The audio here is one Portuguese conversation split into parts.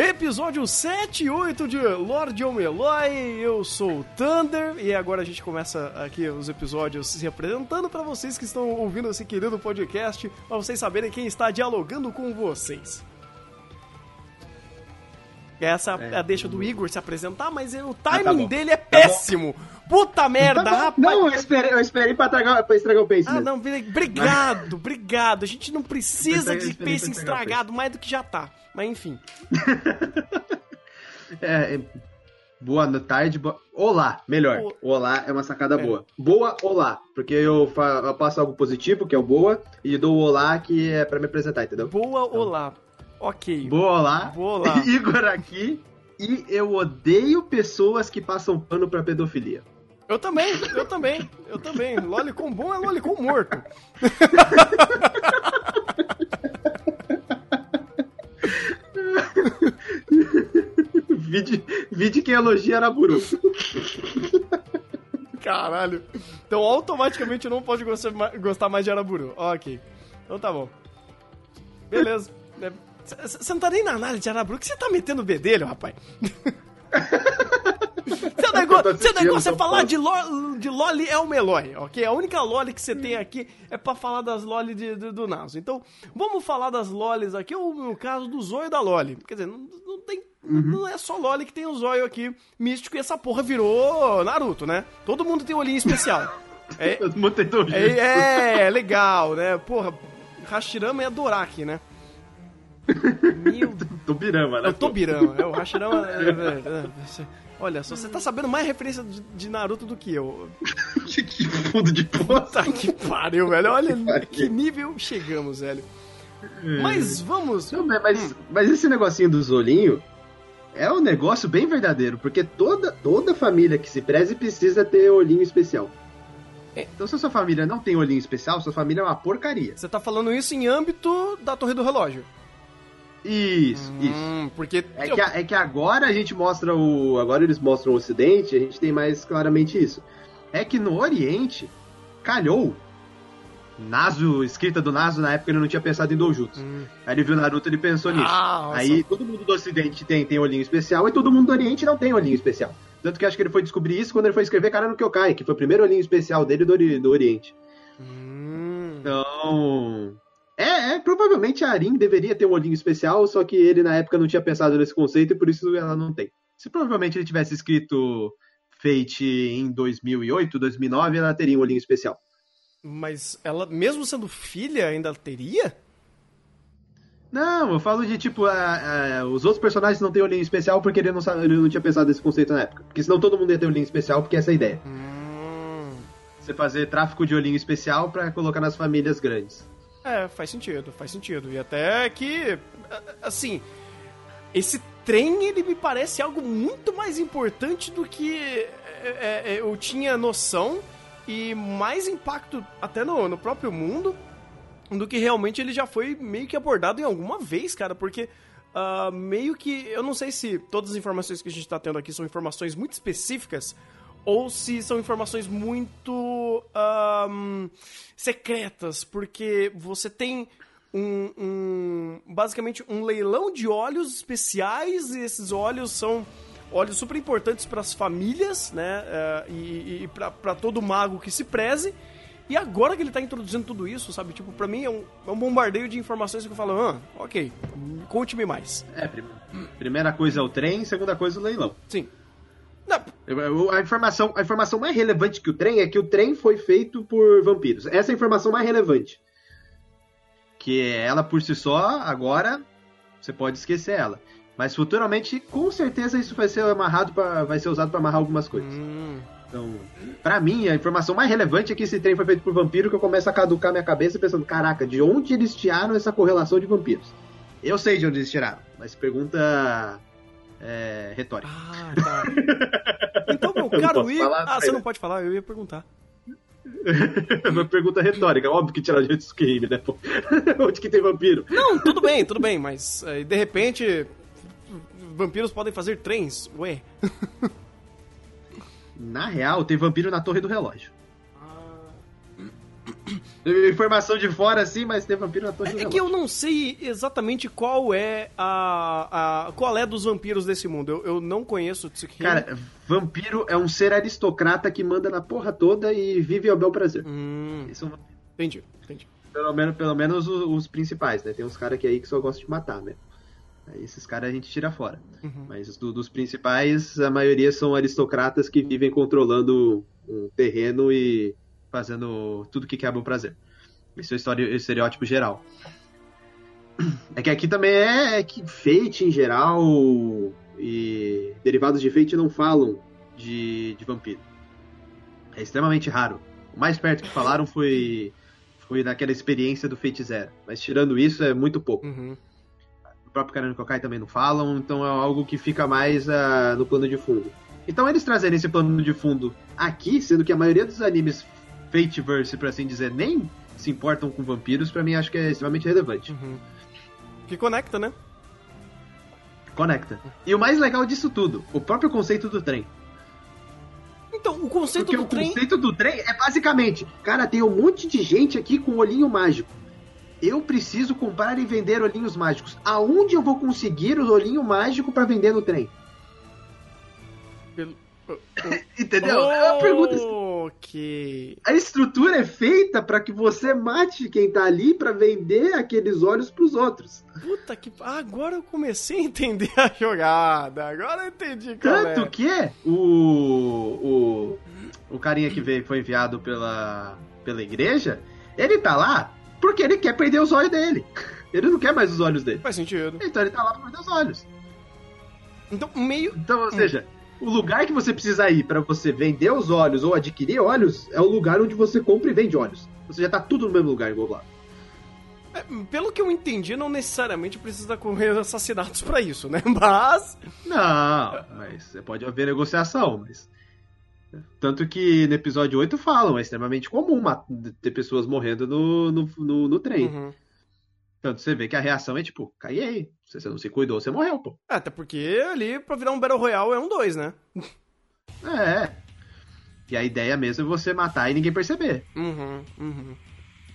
Episódio 7 e 8 de Lord Omeloy, eu sou o Thunder e agora a gente começa aqui os episódios se apresentando para vocês que estão ouvindo esse querido podcast, para vocês saberem quem está dialogando com vocês. Essa é a deixa do Igor se apresentar, mas o timing tá bom. dele é Tá péssimo. Puta merda, Tá bom. rapaz. Não, eu esperei, eu esperei pra, tragar, pra estragar o pace Ah, mesmo. não, obrigado, obrigado. A gente não precisa de pacing estragado mais do que já tá. Mas enfim. É, é, boa tarde, boa... Olá, melhor. O- Olá é uma sacada É. boa. Boa, olá. Porque eu, fa- eu passo algo positivo, que é o boa, e dou o olá, que é pra me apresentar, entendeu? Boa, olá. Ok. Boa, olá. Boa, olá. Igor aqui. E eu odeio pessoas que passam pano pra pedofilia. Eu também, eu também, eu também. Lolicon bom é Lolicon morto. Vide, vide quem elogia Araburu. Caralho. Então automaticamente não pode gostar ma- gostar mais de Araburu. Ok. Então tá bom. Beleza. Você não tá nem na análise de Araburu, que você tá metendo o bedelho, rapaz? Seu negócio, seu negócio é falar de, lo, de Loli é o Meloy, ok? A única Loli que você tem aqui é pra falar das Loli de- de- do Naso. Então, vamos falar das Lolis aqui, ou no caso do Zóio da Loli. Quer dizer, não, não tem. Não é só Loli que tem o Zóio aqui místico e essa porra virou Naruto, né? Todo mundo tem um olhinho especial. É, é, é, legal, né? Porra, Hashirama é Doraki, né? Meu Tubirama, né? eu tô birama, é o Hashirama. é, é, é, Olha só, você tá sabendo mais referência de, de Naruto do que eu. que fundo de. Puta que pariu, velho. Olha pariu. que nível chegamos, velho. Mas vamos. Não, mas- mas, mas esse negocinho dos olhinhos é um negócio bem verdadeiro, porque toda, toda família que se preze precisa ter olhinho especial. É. Então, se a sua família não tem olhinho especial, sua família é uma porcaria. Você tá falando isso em âmbito da Torre do Relógio. Isso, isso. Hum, porque. É que, a- é que agora a gente mostra o. Agora eles mostram o Ocidente, a gente tem mais claramente isso. É que no Oriente, calhou. Naso, escrita do Naso, na época ele não tinha pensado em Dojutsu. Hum. Aí ele viu Naruto ele pensou nisso. Ah. Aí todo mundo do Ocidente tem, tem olhinho especial e todo mundo do Oriente não tem olhinho especial. Tanto que acho que ele foi descobrir isso quando ele foi escrever Cara no Kyokai, que foi o primeiro olhinho especial dele do, do Oriente. Hum. Então. É, é, provavelmente a Arin deveria ter um olhinho especial, só que ele na época não tinha pensado nesse conceito e por isso ela não tem. Se provavelmente ele tivesse escrito Fate em 2008, 2009, ela teria um olhinho especial. Mas ela, mesmo sendo filha, ainda teria? Não, eu falo de tipo, a- a- os outros personagens não têm olhinho especial porque ele não, sabe, ele não tinha pensado nesse conceito na época. Porque senão todo mundo ia ter olhinho especial, porque essa é a ideia. Hum. Você fazer tráfico de olhinho especial pra colocar nas famílias grandes. É, faz sentido, faz sentido. E até que, assim, esse trem, ele me parece algo muito mais importante do que é, é, é, eu tinha noção e mais impacto até no, no próprio mundo do que realmente ele já foi meio que abordado em alguma vez, cara, porque ah, meio que, eu não sei se todas as informações que a gente tá tendo aqui são informações muito específicas ou se são informações muito ahn, secretas, porque você tem um, um- basicamente um leilão de óleos especiais e esses óleos são óleos super importantes para as famílias, né, eh, e, e para todo mago que se preze. E agora que ele tá introduzindo tudo isso, sabe, tipo, pra mim é um, é um bombardeio de informações que eu falo, ah, ok, conte-me mais. É, prim- primeira coisa é o trem, segunda coisa é o leilão. Sim. Não, A informação, a informação mais relevante que o trem é que o trem foi feito por vampiros. Essa é a informação mais relevante. Que ela por si só, agora, você pode esquecer ela. Mas futuramente, com certeza, isso vai ser amarrado para vai ser usado para amarrar algumas coisas. hum, Então, pra mim, a informação mais relevante é que esse trem foi feito por vampiro, que eu começo a caducar minha cabeça pensando, caraca, de onde eles tiraram essa correlação de vampiros? Eu sei de onde eles tiraram, mas pergunta é, retórica. Ah, tá. Então, meu caro posso Igor. Ah, você não pode falar, eu ia perguntar. Uma pergunta retórica, óbvio que tirar gente do crime, né? Pô? Onde que tem vampiro? Não, tudo bem, tudo bem, mas eh, de repente vampiros podem fazer trens, ué. Na real, tem vampiro na torre do relógio. Informação de fora, assim, mas tem vampiro na torre É relógio. que eu não sei exatamente qual é a, a qual é dos vampiros desse mundo. Eu, eu não conheço Tsukihime. Cara, vampiro é um ser aristocrata que manda na porra toda e vive ao bel prazer. Hum, Esses são entendi, entendi. pelo menos, pelo menos os, os principais, né? Tem uns caras que aí que só gostam de matar, né? Aí esses caras a gente tira fora. Uhum. Mas do- dos principais, a maioria são aristocratas que vivem controlando um terreno e fazendo tudo que quebra o prazer. Esse é o estereótipo geral. É que aqui também é, é que Fate em geral e derivados de Fate não falam de, de vampiro. É extremamente raro. O mais perto que falaram foi foi naquela experiência do Fate Zero. Mas tirando isso, é muito pouco. Uhum. O próprio Karano Kokai também não falam, então é algo que fica mais ah, no plano de fundo. Então eles trazerem esse plano de fundo aqui, sendo que a maioria dos animes Fateverse, por assim dizer, nem se importam com vampiros, pra mim acho que é extremamente relevante. Uhum. Que conecta, né? Conecta. E o mais legal disso tudo, o próprio conceito do trem. Então, o conceito Porque do o trem. conceito do trem é basicamente, cara, tem um monte de gente aqui com olhinho mágico. Eu preciso comprar e vender olhinhos mágicos. Aonde eu vou conseguir o olhinho mágico pra vender no trem? Pelo- Entendeu? É uma pergunta Ok. A estrutura é feita para que você mate quem tá ali para vender aqueles olhos pros outros. Puta que. Agora eu comecei a entender a jogada. Agora eu entendi qual Tanto é. que o, o o carinha que veio, foi enviado pela pela igreja, ele tá lá porque ele quer perder os olhos dele. Ele não quer mais os olhos dele. Faz sentido. Então ele tá lá pra perder os olhos. Então, meio. Então, ou seja, o lugar que você precisa ir para você vender os olhos ou adquirir olhos é o lugar onde você compra e vende olhos. Você já tá tudo no mesmo lugar englobado. é, Pelo que eu entendi, não necessariamente precisa correr assassinatos pra isso, né? Mas. Não, mas você pode haver negociação, mas. Tanto que no episódio 8 falam, é extremamente comum ter pessoas morrendo no, no, no, no trem. Uhum. Tanto você vê que a reação é tipo, cai aí. Se você não se cuidou, você morreu, pô. Até porque ali, pra virar um Battle Royale, é um 2, né? É. E a ideia mesmo é você matar e ninguém perceber. Uhum, uhum.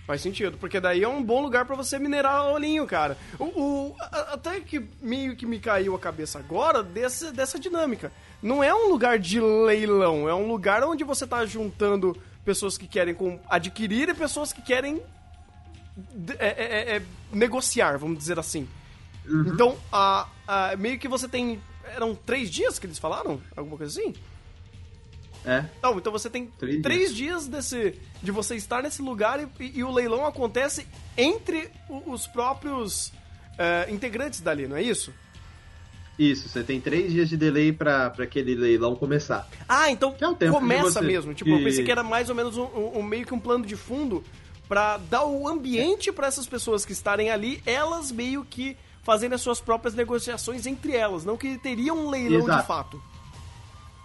Faz sentido, porque daí é um bom lugar pra você minerar olhinho, cara. O, o- a- até que meio que me caiu a cabeça agora dessa, dessa dinâmica. Não é um lugar de leilão, é um lugar onde você tá juntando pessoas que querem com- adquirir e pessoas que querem é- é- é- é, negociar, vamos dizer assim. Então, a, a- meio que você tem. Eram três dias que eles falaram? Alguma coisa assim? É. Não, então você tem Três três, dias desse de você estar nesse lugar e, e o leilão acontece entre o- os próprios é, integrantes dali, não é isso? Isso, você tem três dias de delay pra, pra aquele leilão começar. Ah, então é começa você- mesmo. Tipo, eu pensei que- era mais ou menos um- um- meio que um plano de fundo pra dar o ambiente pra essas pessoas que estarem ali, elas meio que fazendo as suas próprias negociações entre elas, não que teriam um leilão de Exato. fato.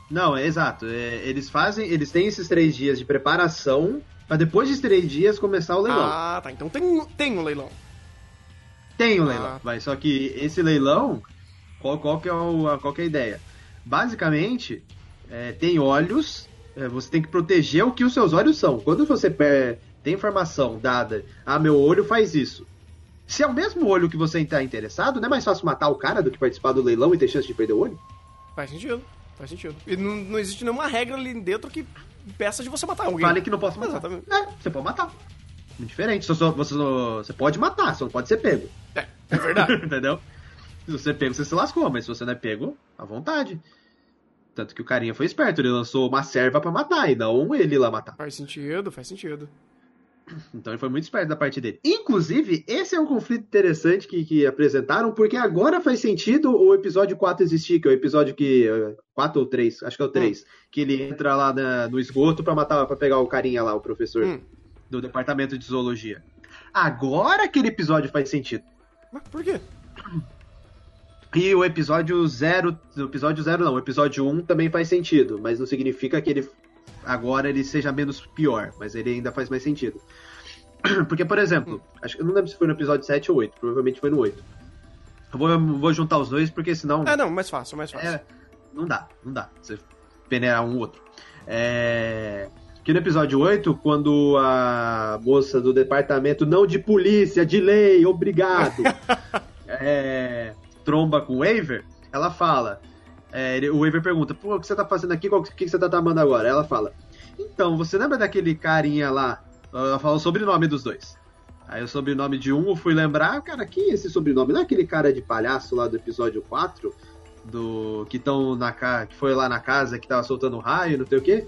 Não, é exato. É, eles fazem, eles têm esses três dias de preparação pra depois desses três dias começar o leilão. Ah, tá. Então tem, tem um leilão. Tem o Ah. leilão, mas só que esse leilão, qual, qual, que, é o, a- qual que é a ideia? Basicamente, é, tem olhos, é, você tem que proteger o que os seus olhos são. Quando você tem informação dada, ah, meu olho faz isso. Se é o mesmo olho que você está interessado, não é mais fácil matar o cara do que participar do leilão e ter chance de perder o olho? Faz sentido. Faz sentido. E não, não existe nenhuma regra ali dentro que peça de você matar alguém. Fale que não posso matar. Exatamente. É, você pode matar. Diferente, só, só- você, você pode matar, só não pode ser pego. É, é verdade. Entendeu? Se você é pego, você se lascou, mas se você não é pego, à vontade. Tanto que o carinha foi esperto, ele lançou uma serva pra matar, e não ele lá matar. faz sentido, faz sentido. Então ele foi muito esperto da parte dele. Inclusive, esse é um conflito interessante que, que apresentaram, porque agora faz sentido o episódio 4 existir, que é o episódio que. eh, 4 ou 3, acho que é o 3. Que ele entra lá na- no esgoto pra matar, para pegar o carinha lá, o professor Hum. do departamento de zoologia. Agora aquele episódio faz sentido. Mas por quê? E o episódio 0, o episódio 0 não, o episódio 1 também faz sentido, mas não significa que ele agora ele seja menos pior, mas ele ainda faz mais sentido. Porque, por exemplo, acho que eu não lembro se foi no episódio 7 ou 8, provavelmente foi no 8. Eu vou, vou juntar os dois, porque senão. É, não, mais fácil, mais fácil. É, não dá, não dá. Você peneirar um outro. É. Que no episódio 8, quando a moça do departamento, não de polícia, de lei, obrigado, é, tromba com o Waver, ela fala. É, ele- o Waver pergunta: Pô, o que você tá fazendo aqui? O que que você tá tramando agora? Ela fala: Então, você lembra daquele carinha lá? Ela fala o sobrenome dos dois. Aí o sobrenome de um eu fui lembrar, cara, quem é esse sobrenome? Não é aquele cara de palhaço lá do episódio 4? Do. Que estão na ca... que foi lá na casa que tava soltando raio, não sei o quê.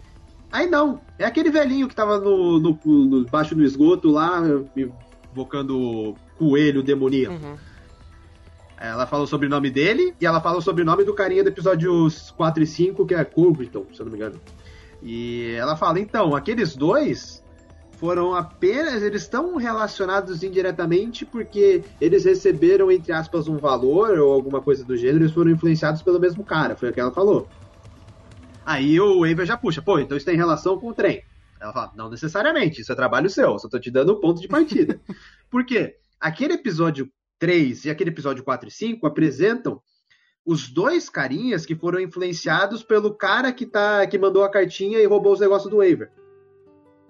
Aí não, é aquele velhinho que tava no, no, no- baixo do esgoto lá, invocando coelho demoníaco. Uhum. Ela fala o sobrenome dele e ela fala o sobrenome do carinha do episódios 4 e 5, que é Curbriton, se eu não me engano. E ela fala, então, aqueles dois foram apenas. Eles estão relacionados indiretamente porque eles receberam, entre aspas, um valor ou alguma coisa do gênero, eles foram influenciados pelo mesmo cara, foi o que ela falou. Aí o Waver já puxa, pô, então isso tem relação com o trem. Ela fala, não necessariamente, isso é trabalho seu, só tô te dando o ponto de partida. Por quê? Aquele episódio 3 e aquele episódio 4 e 5 apresentam os dois carinhas que foram influenciados pelo cara que, tá, que mandou a cartinha e roubou os negócios do Waver.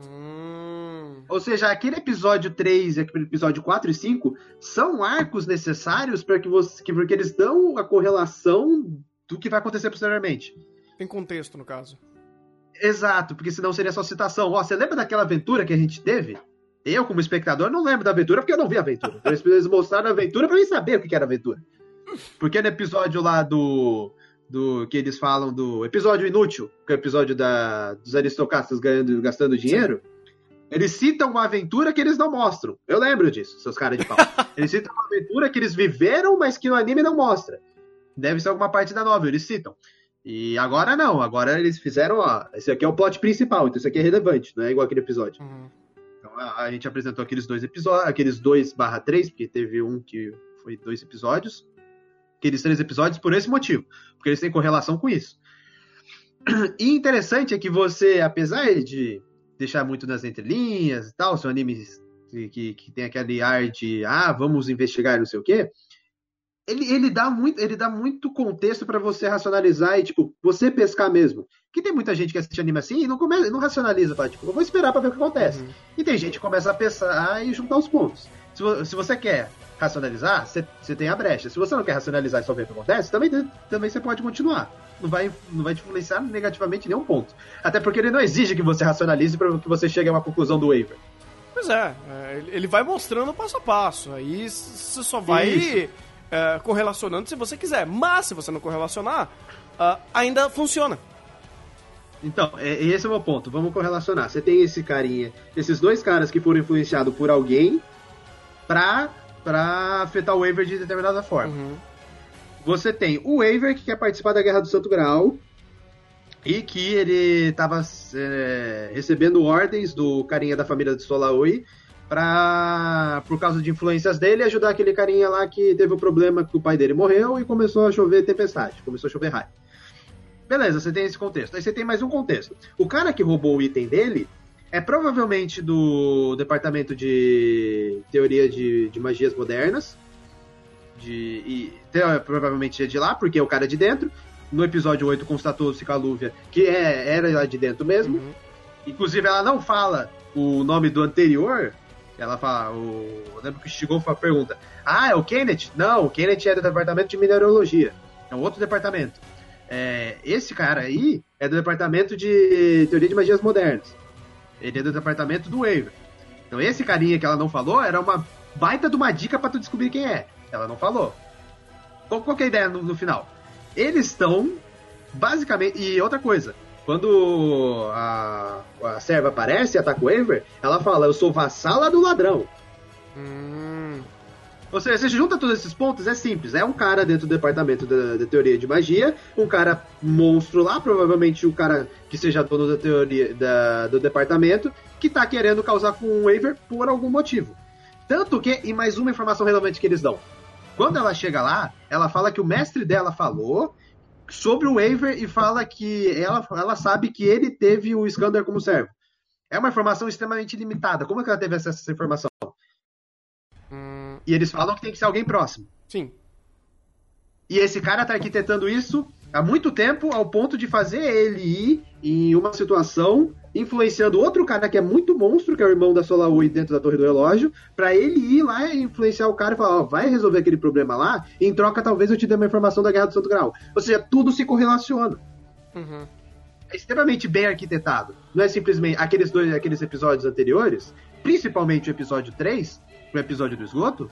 Hum. Ou seja, aquele episódio 3 e aquele episódio 4 e 5 são arcos necessários para que você. Que, porque eles dão a correlação do que vai acontecer posteriormente. Tem contexto, no caso. Exato, porque senão seria só citação. Ó, você lembra daquela aventura que a gente teve? Eu, como espectador, não lembro da aventura porque eu não vi a aventura. Eles mostraram a aventura pra mim saber o que era a aventura. Porque no episódio lá do. do que eles falam do episódio inútil, que é o episódio da, dos aristocratas ganhando, gastando dinheiro, eles citam uma aventura que eles não mostram. Eu lembro disso, seus caras de pau. eles citam uma aventura que eles viveram, mas que no anime não mostra. Deve ser alguma parte da novela, eles citam. E agora não, agora eles fizeram, ó, esse aqui é o plot principal, então isso aqui é relevante, não é igual aquele episódio. Uhum. A, a gente apresentou aqueles dois episódios, aqueles dois barra três, porque teve um que foi dois episódios. Aqueles três episódios por esse motivo, porque eles têm correlação com isso. E interessante é que você, apesar de deixar muito nas entrelinhas e tal, são animes que, que, que tem aquele ar de ah, vamos investigar não sei o quê. Ele, ele, dá muito, ele dá muito contexto para você racionalizar e, tipo, você pescar mesmo. Que tem muita gente que assiste anime assim e não, come, não racionaliza, fala, tipo, eu vou esperar para ver o que acontece. Uhum. E tem gente que começa a pensar e juntar os pontos. Se, se você quer racionalizar, você, tem a brecha. Se você não quer racionalizar e só ver o que acontece, também, também você pode continuar. Não vai, não vai te influenciar negativamente nenhum ponto. Até porque ele não exige que você racionalize para que você chegue a uma conclusão do waiver. Pois é, é, ele- ele vai mostrando passo a passo. Aí você só vai Isso. É, correlacionando se você quiser. Mas se você não correlacionar, ah, ainda funciona. Então, é, esse é o meu ponto. Vamos correlacionar. Você tem esse carinha, esses dois caras que foram influenciados por alguém pra, pra afetar o waiver de determinada forma. Uhum. Você tem o Waver, que quer participar da Guerra do Santo Graal, e que ele estava recebendo ordens do carinha da família de Solaoi pra, por causa de influências dele, ajudar aquele carinha lá que teve o problema que o pai dele morreu e começou a chover tempestade, começou a chover raio. Beleza, você tem esse contexto. Aí você tem mais um contexto. O cara que roubou o item dele é provavelmente do departamento de teoria de, de magias modernas, de, e te- provavelmente é de lá, porque é o cara de dentro. No episódio 8 constatou-se com a Lúvia que é, era lá de dentro mesmo. Uhum. Inclusive, ela não fala o nome do anterior. Ela fala. O, eu lembro que chegou a pergunta: Ah, é o Kenneth? Não, o Kenneth é do departamento de mineralogia. É um outro departamento. É, esse cara aí é do departamento de teoria de magias modernas. Ele é do departamento do Waver. Então, esse carinha que ela não falou era uma baita de uma dica pra tu descobrir quem é. Ela não falou. Qual, qual que é a ideia no, no final? Eles estão basicamente. E outra coisa, quando a, a serva aparece e ataca o Waver, ela fala: Eu sou vassala do ladrão. Hum. Ou seja, você junta todos esses pontos, é simples. É um cara dentro do departamento da, da teoria de magia, um cara monstro lá, provavelmente o cara que seja dono da teoria da- do departamento, que tá querendo causar com o Waver por algum motivo. Tanto que, e mais uma informação relevante que eles dão. Quando ela chega lá, ela fala que o mestre dela falou sobre o waiver e fala que ela, ela sabe que ele teve o Skander como servo. É uma informação extremamente limitada. Como é que ela teve acesso a essa informação? Hum, E eles falam que tem que ser alguém próximo. sim. E esse cara tá arquitetando isso há muito tempo, ao ponto de fazer ele ir em uma situação influenciando outro cara que é muito monstro, que é o irmão da Solaui dentro da Torre do Relógio, pra ele ir lá e influenciar o cara e falar, ó, vai resolver aquele problema lá, e em troca talvez eu te dê uma informação da Guerra do Santo Grau. Ou seja, tudo se correlaciona. Uhum. É extremamente bem arquitetado. Não é simplesmente aqueles dois aqueles episódios anteriores, principalmente o episódio 3, o episódio do esgoto,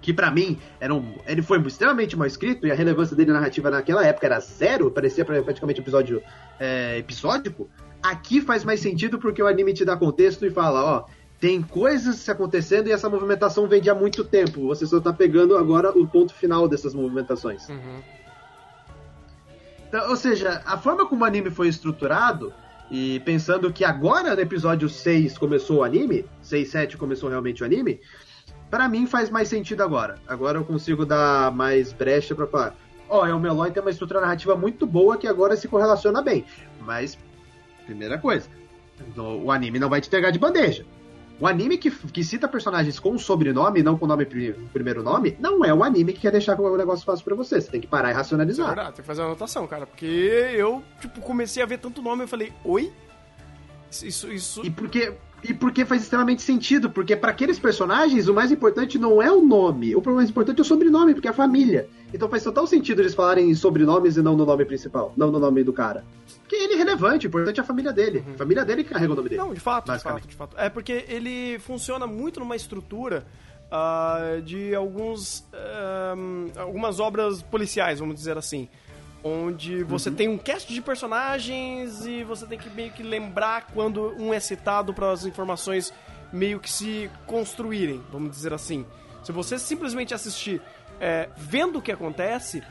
que pra mim era um, ele foi extremamente mal escrito e a relevância dele narrativa naquela época era zero, parecia praticamente episódio é, episódico. Aqui faz mais sentido porque o anime te dá contexto e fala, ó, tem coisas acontecendo e essa movimentação vem de há muito tempo. Você só tá pegando agora o ponto final dessas movimentações. Uhum. Então, ou seja, a forma como o anime foi estruturado, e pensando que agora no episódio 6 começou o anime, 6, 7 começou realmente o anime, pra mim faz mais sentido agora. Agora eu consigo dar mais brecha pra falar. Ó, é o Meloy tem uma estrutura narrativa muito boa que agora se correlaciona bem. Mas, primeira coisa, o anime não vai te pegar de bandeja. O anime que, que cita personagens com sobrenome, não com nome pri- primeiro nome, não é o anime que quer deixar o negócio fácil pra você. Você tem que parar e é racionalizar. verdade, tem que fazer uma anotação, cara. Porque eu, tipo, comecei a ver tanto nome e falei, oi? Isso, isso. E porque, e porque faz extremamente sentido, porque para aqueles personagens o mais importante não é o nome, o mais importante é o sobrenome, porque é a família. Então faz total sentido eles falarem em sobrenomes e não no nome principal, não no nome do cara. Porque ele é relevante, o importante é a família dele. A família dele que carrega o nome dele. Não, de fato, de fato, de fato. É porque ele funciona muito numa estrutura ah, de alguns ahm, algumas obras policiais, vamos dizer assim. Onde você tem um cast de personagens e você tem que meio que lembrar quando um é citado para as informações meio que se construírem, vamos dizer assim. Se você simplesmente assistir é, vendo o que acontece,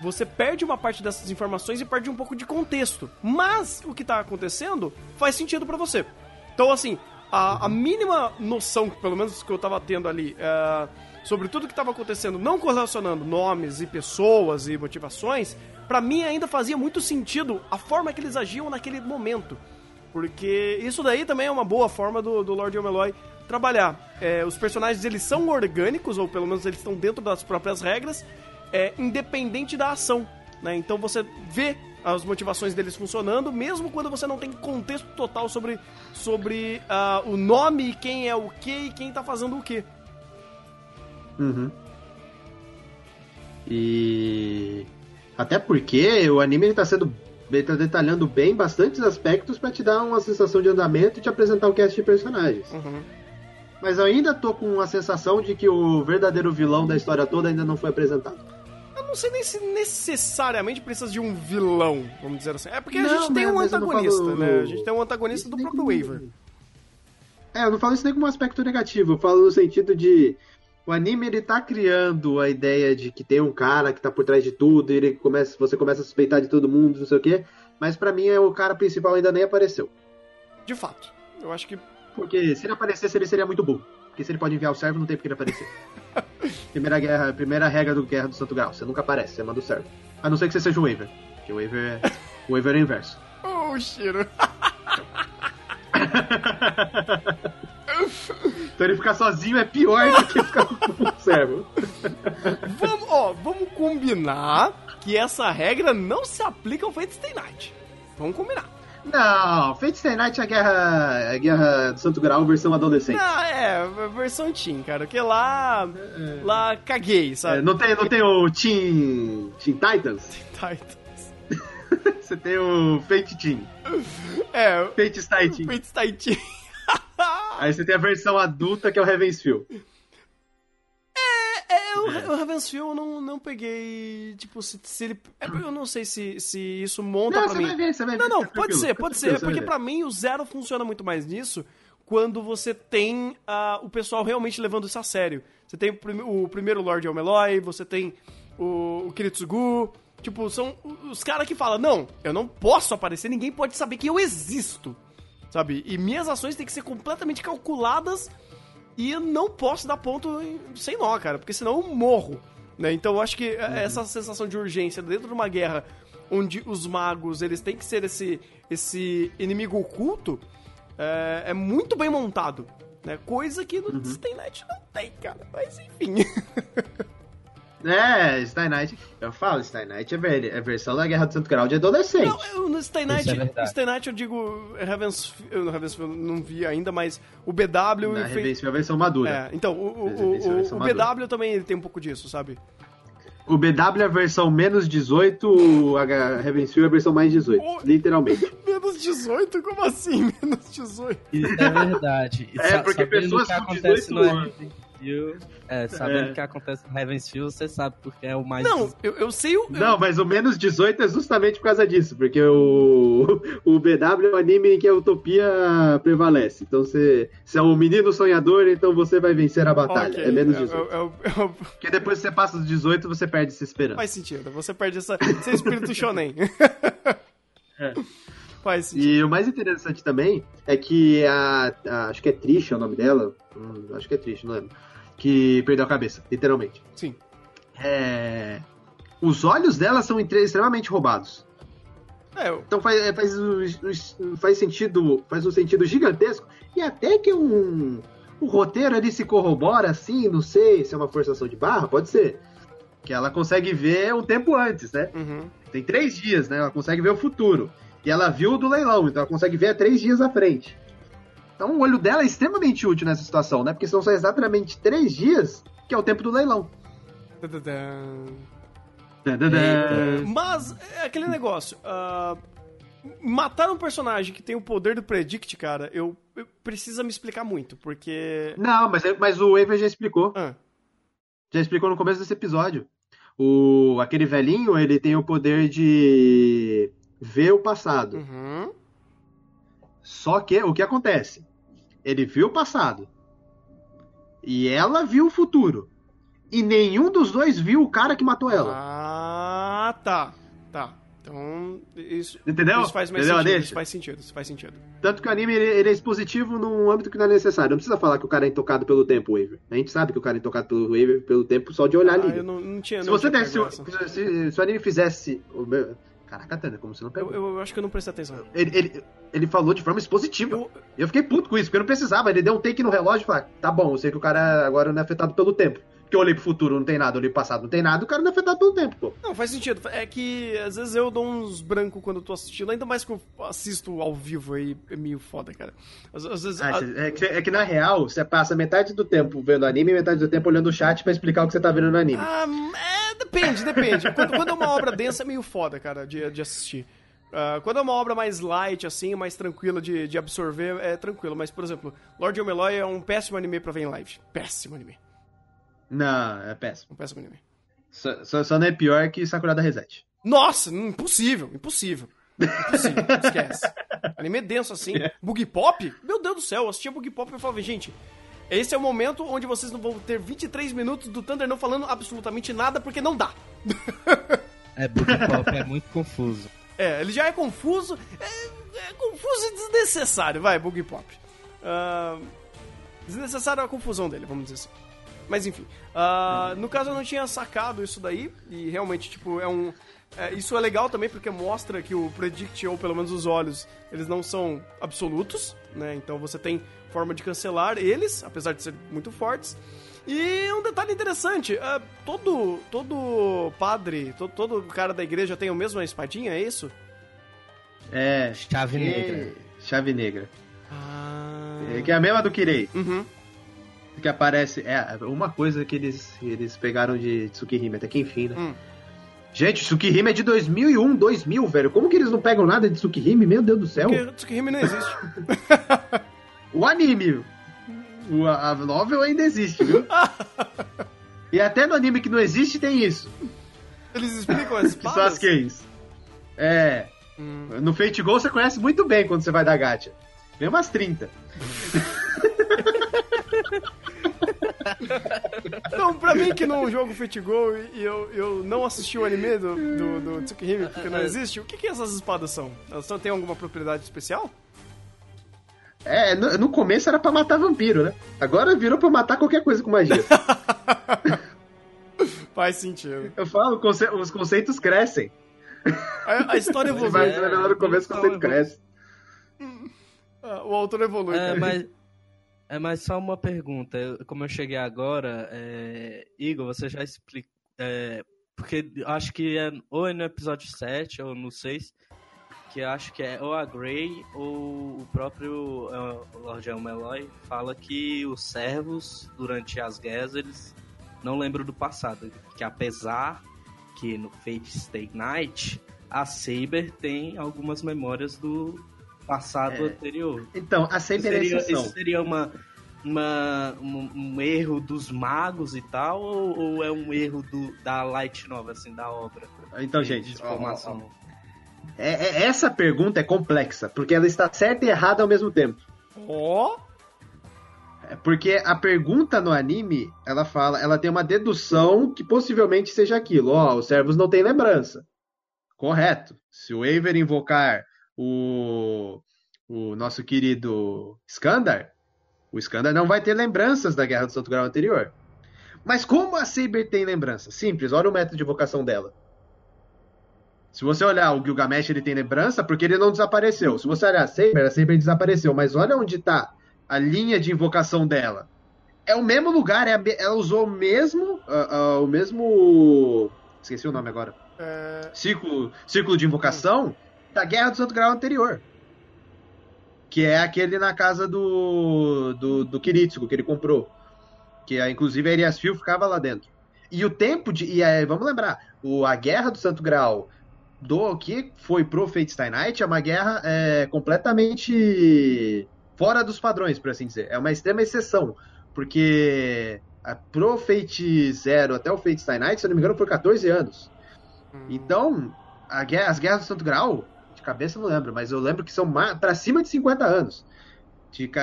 você perde uma parte dessas informações e perde um pouco de contexto. Mas o que tá acontecendo faz sentido pra você. Então, assim, a, a mínima noção, pelo menos que eu tava tendo ali, é, sobre tudo que tava acontecendo, não correlacionando nomes e pessoas e motivações, pra mim ainda fazia muito sentido a forma que eles agiam naquele momento. Porque isso daí também é uma boa forma do, do Lord Omeloy trabalhar. É, os personagens, eles são orgânicos, ou pelo menos eles estão dentro das próprias regras, é, independente da ação. Né? Então você vê as motivações deles funcionando, mesmo quando você não tem contexto total sobre, sobre ah, o nome, quem é o que e quem tá fazendo o que. Uhum. E até porque o anime ele tá sendo ele tá detalhando bem bastantes aspectos pra te dar uma sensação de andamento e te apresentar o cast de personagens. Uhum. Mas eu ainda tô com a sensação de que o verdadeiro vilão da história toda ainda não foi apresentado. Eu não sei nem se necessariamente precisa de um vilão, vamos dizer assim. É porque a Não, gente tem um antagonista, falo- né? A gente tem um antagonista do próprio Waver. É, eu não falo isso nem como um aspecto negativo, eu falo no sentido de o anime ele tá criando a ideia de que tem um cara que tá por trás de tudo, e ele começa, você começa a suspeitar de todo mundo, não sei o quê, mas pra mim é o cara principal ainda nem apareceu. De fato. Eu acho que Porque se ele aparecesse, ele seria muito burro. Porque se ele pode enviar o servo, não tem porque ele aparecer. primeira, guerra, primeira regra do Guerra do Santo Grau, você nunca aparece, você manda o servo. A não ser que você seja o Waver. Porque o Waver é, o Waver é o inverso. Oh, Shiro. Então ele ficar sozinho é pior do que ficar com o servo. vamos, ó, vamos combinar que essa regra não se aplica ao Fate Stay Night. Vamos combinar. Não, Fate Stay Night é a guerra, a guerra do Santo Grau versão adolescente. Não, é, versão Team, cara. Porque lá. Lá caguei, É, sabe? não, tem, não tem o Teen, Teen Titans? Titans. Você tem o Fate Team. É, Fate Stay Team. Fate Stay Team. Aí você tem a versão adulta que é o Ravensfield. É, o, o Ravensfield eu não, não peguei. Tipo, se, se ele. É, eu não sei se, se isso monta Não, pra você mim. vai ver, você vai ver. Não, não, fica pode ser, pode ser. É você vai porque pra mim o Zero funciona muito mais nisso quando você tem ah, o pessoal realmente levando isso a sério. Você tem o, prime- o primeiro Lord Elmeloy, você tem o, o Kiritsugu. Tipo, são os caras que falam: Não, eu não posso aparecer, ninguém pode saber que eu existo. Sabe? E minhas ações têm que ser completamente calculadas e eu não posso dar ponto em- sem nó, cara, porque senão eu morro. Né? Então eu acho que uhum. essa sensação de urgência dentro de uma guerra onde os magos eles têm que ser esse, esse inimigo oculto é, é muito bem montado. Né? Coisa que no uhum. Staynet não tem, cara. Mas enfim. É, Stein Knight, eu falo, Stein Knight é, ver, é versão da Guerra do Santo Graal de adolescente. Não, eu, no Stein Knight, é Stein Knight eu digo Ravensfield, eu Ravensfield não vi ainda, mas o BW... Na Ravensfield é a versão madura. É, então, o, o, o, o BW também ele tem um pouco disso, sabe? O BW é a versão menos 18, a Ravensfield é a versão mais 18, oh, literalmente. menos 18? Como assim, menos 18? Isso é verdade. é, porque pessoas com 18 anos... É, sabendo o é. que acontece no Heaven's Feel, você sabe porque é o mais. Não, eu, eu sei o. Não, mas o menos 18 é justamente por causa disso, porque o, o BW é um anime em que a utopia prevalece. Então você, você é um menino sonhador, então você vai vencer a batalha. Okay. É menos 18. Eu, eu, eu... Porque depois que você passa dos 18, você perde essa esperança. Faz sentido, você perde essa, esse espírito shonen. é. Faz sentido. E o mais interessante também é que a, a acho que é Trisha o nome dela. Hum, acho que é Trisha, não lembro que perdeu a cabeça, literalmente. Sim. É... Os olhos dela são extremamente roubados. É, eu... Então faz, é, faz, faz sentido, faz um sentido gigantesco e até que um o roteiro ali se corrobora assim, não sei se é uma forçação de barra, pode ser. Que ela consegue ver um tempo antes, né? Uhum. Tem três dias, né? Ela consegue ver o futuro. E ela viu do leilão, então ela consegue ver três dias à frente. Então o olho dela é extremamente útil nessa situação, né? Porque são só exatamente três dias, que é o tempo do leilão. Mas é aquele negócio. Uh, matar um personagem que tem o poder do Predict, cara, eu, eu precisa me explicar muito, porque. Não, mas, mas o Aver já explicou. Ah. Já explicou no começo desse episódio. O, aquele velhinho, ele tem o poder de ver o passado. Uhum. Só que o que acontece? Ele viu o passado. E ela viu o futuro. E nenhum dos dois viu o cara que matou ela. Ah, tá. Tá. Então, isso, Entendeu? isso faz mais Entendeu sentido. Isso faz sentido, isso faz sentido. Tanto que o anime ele, ele, é expositivo num âmbito que não é necessário. Não precisa falar que o cara é intocado pelo tempo, Waver. A gente sabe que o cara é intocado pelo Waver, pelo tempo, só de olhar ah, ali. Eu não, não tinha, se não você desse, se, se, se, o anime fizesse. Caraca, Tânia, como você não pegou? Eu, eu, acho que eu não prestei atenção. Ele, ele, ele falou de forma expositiva. Eu... eu fiquei puto com isso, porque eu não precisava. Ele deu um take no relógio e falou: tá bom, eu sei que o cara agora não é afetado pelo tempo. Porque eu olhei pro futuro, não tem nada, eu olhei pro passado, não tem nada, o cara não é afetado pelo tempo, pô. Não, faz sentido. É que às vezes eu dou uns brancos quando eu tô assistindo, ainda mais que eu assisto ao vivo aí, é meio foda, cara. Às, às vezes. Ah, a... é, que, é, que, na real, você passa metade do tempo vendo anime e metade do tempo olhando o chat pra explicar o que você tá vendo no anime. Ah, é, depende, depende. quando, quando é uma obra densa é meio foda, cara, de, de assistir. Uh, quando é uma obra mais light, assim, mais tranquila de, de absorver, é tranquilo. Mas, por exemplo, Lord Omeloy é um péssimo anime pra ver em live. Péssimo anime. Não, é péssimo. Um péssimo anime. Só, só, só não é pior que Sakura da Reset. Nossa, impossível, impossível. Impossível, esquece. Anime denso assim. Bug Pop? Meu Deus do céu, eu assistia Bug Pop e eu falava, gente, esse é o momento onde vocês não vão ter 23 minutos do Thunder não falando absolutamente nada porque não dá. É, Bug Pop é muito confuso. É, ele já é confuso. É, é confuso e desnecessário, vai, Bug Pop. Uh, desnecessário a confusão dele, vamos dizer assim. Mas enfim. Uh, no caso, eu não tinha sacado isso daí. E realmente, tipo, é um. É, isso é legal também porque mostra que o Predict, ou pelo menos os olhos, eles não são absolutos, né? Então você tem forma de cancelar eles, apesar de ser muito fortes. E um detalhe interessante, uh, todo, todo padre, todo, todo cara da igreja tem a mesma espadinha, é isso? É. Chave negra. Chave negra. Ah. É, que é a mesma do Kirei. Uhum. Que aparece. É, uma coisa que eles, eles pegaram de Tsukihime, até que enfim, né? Hum. Gente, Tsukihime é de 2001, 2000, velho. Como que eles não pegam nada de Tsukihime? Meu Deus do céu. Porque Tsukihime não existe. o anime, a novel ainda existe, viu? e até no anime que não existe tem isso. Eles explicam as espadas? que são as Kens. É. Hum. No Fate Go você conhece muito bem quando você vai dar gacha. Vem umas 30. Então, pra mim que não jogo Fate Go e eu, eu não assisti o anime do, do, do Tsukihime porque não existe, o que, que essas espadas são? Elas têm alguma propriedade especial? É, no, no, começo era pra matar vampiro, né? Agora virou pra matar qualquer coisa com magia. Faz sentido. Eu falo, conce- os conceitos crescem. A, a história evolui. vai é, no começo, o então, conceito eu- cresce. Ah, O autor evolui. É, mas, é, mas só uma pergunta. Eu- como eu cheguei agora, é, Igor, você já explicou. porque eu acho que é ou é no episódio 7 ou no 6, que acho que é ou a Grey ou o próprio é, o Lord Elmeloy fala que os servos, durante as guerras, eles não lembram do passado. Que apesar que no Fate Stay Night, a Saber tem algumas memórias do passado É. anterior. Então, a Saber é seria, exceção. isso seria uma, uma, um, um erro dos magos e tal, ou, ou é um erro do, da Light Nova, assim, da obra? Então, gente, ó, ó, informação. É- é- essa pergunta é complexa, porque ela está certa e errada ao mesmo tempo. Ó, É Porque a pergunta no anime, ela fala, ela tem uma dedução que possivelmente seja aquilo. Ó, os servos não têm lembrança. Correto. Se o Aver invocar o, o nosso querido Skandar, o Skandar não vai ter lembranças da Guerra do Santo Grau anterior. Mas como a Saber tem lembrança? Simples, olha o método de invocação dela. Se você olhar o Gilgamesh, ele tem lembrança porque ele não desapareceu. Se você olhar a Saber, a Saber desapareceu. Mas olha onde está a linha de invocação dela. É o mesmo lugar, é a ela usou o mesmo. ah, ah, o mesmo. Esqueci o nome agora. é, Ciclo, ciclo de invocação da Guerra do Santo Grau anterior. Que é aquele na casa do. do, do Kiritsuko, que ele comprou. Que ah, inclusive a Eriasfil ficava lá dentro. E o tempo de. E aí, vamos lembrar, o, a Guerra do Santo Grau do que foi pro Fate Night é uma guerra é, completamente fora dos padrões, por assim dizer. É uma extrema exceção. Porque a, pro Fate Zero até o Fate Night, se eu não me engano, foi 14 anos. hum, Então, a guerra- as guerras do Santo Grau, cabeça eu não lembro, mas eu lembro que são para cima de 50 anos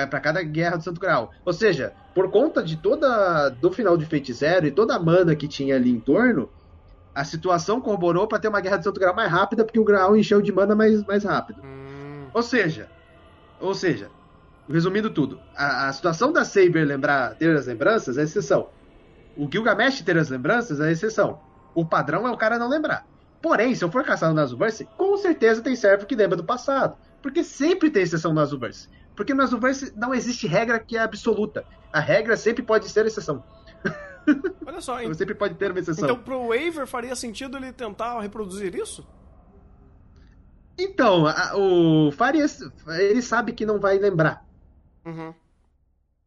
para cada guerra do Santo Grau. Ou seja, por conta de toda do final de Fate Zero e toda a mana que tinha ali em torno, a situação corroborou para ter uma guerra do Santo Grau mais rápida, porque o Grau encheu de mana mais, mais rápido. hum, Ou seja, ou seja, resumindo tudo, a, a situação da Saber lembrar, ter as lembranças é exceção. O Gilgamesh ter as lembranças é exceção. O padrão é o cara não lembrar. Porém, se eu for caçar no Nazuverse, com certeza tem servo que lembra do passado. Porque sempre tem exceção no Nazuverse. Porque no Nazuverse não existe regra que é absoluta. A regra sempre pode ser exceção. Olha só, hein? Sempre pode ter uma exceção. Então pro Waver faria sentido ele tentar reproduzir isso? Então, a- o Farias, ele sabe que não vai lembrar. Uhum.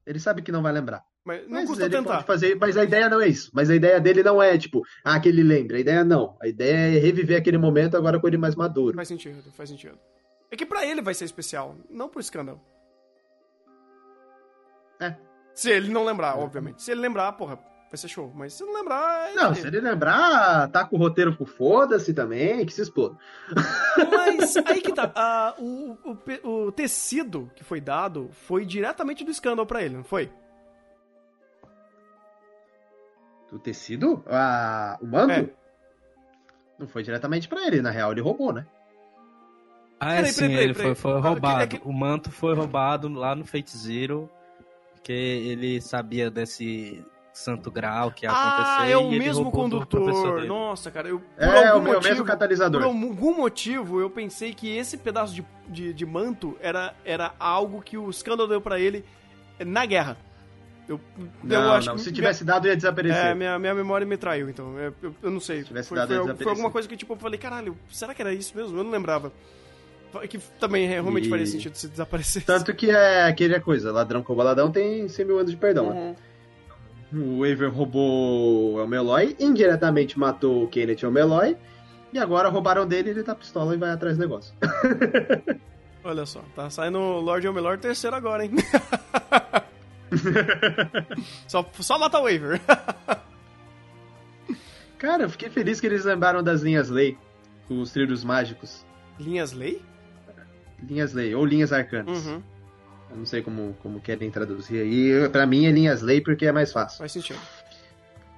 Ele sabe que não vai lembrar. Mas não Mas custa tentar. fazer, mas a ideia não é isso. Mas a ideia dele não é, tipo, ah, que ele lembre. A ideia não. A ideia é reviver aquele momento agora com ele mais maduro. Faz sentido, faz sentido. É que pra ele vai ser especial, não pro escândalo. É. Se ele não lembrar, obviamente. Se ele lembrar, porra, vai ser show. Mas se não lembrar. é Não, dele. se ele lembrar, tá com o roteiro com foda-se também, que se exploda. Mas aí que tá. ah, o, o, o tecido que foi dado foi diretamente do escândalo pra ele, não foi? O tecido? Ah, o manto? É. Não foi diretamente pra ele, na real ele roubou, né? Ah, é sim, ele peraí. foi, foi Ah, roubado. é que- O manto foi roubado lá no Fate Zero, porque ele sabia desse santo grau que ia acontecer. Ah, é o e mesmo do condutor. Nossa, cara, eu. Por É, algum o meu- motivo, mesmo catalisador. Por algum motivo, eu pensei que esse pedaço de, de, de manto era, era algo que o escândalo deu pra ele na guerra. Eu, eu Não, acho não. que Se minha- tivesse dado, ia desaparecer. É, minha, minha memória me traiu, então. Eu, eu, eu não sei. Se tivesse Foi, dado, foi, ia foi desaparecer. alguma coisa que, tipo, eu falei, caralho, será que era isso mesmo? Eu não lembrava. Que também realmente E- faria sentido se desaparecesse. Tanto que é aquele coisa, ladrão com baladão tem 100 mil anos de perdão. né? Uhum. O Aver roubou o Elmeloy, indiretamente matou o Kenneth Elmeloy, e agora roubaram dele ele tá pistola e vai atrás do negócio. Olha só, tá saindo Lord Elmelor terceiro agora, hein? só, só mata o Waver. Cara, eu fiquei feliz que eles lembraram das linhas lei, os trilhos mágicos. Linhas Lei? Linhas lei, ou linhas arcanas. Uhum, Eu não sei como, como querem traduzir aí. Pra mim é linhas lei porque é mais fácil. faz sentido.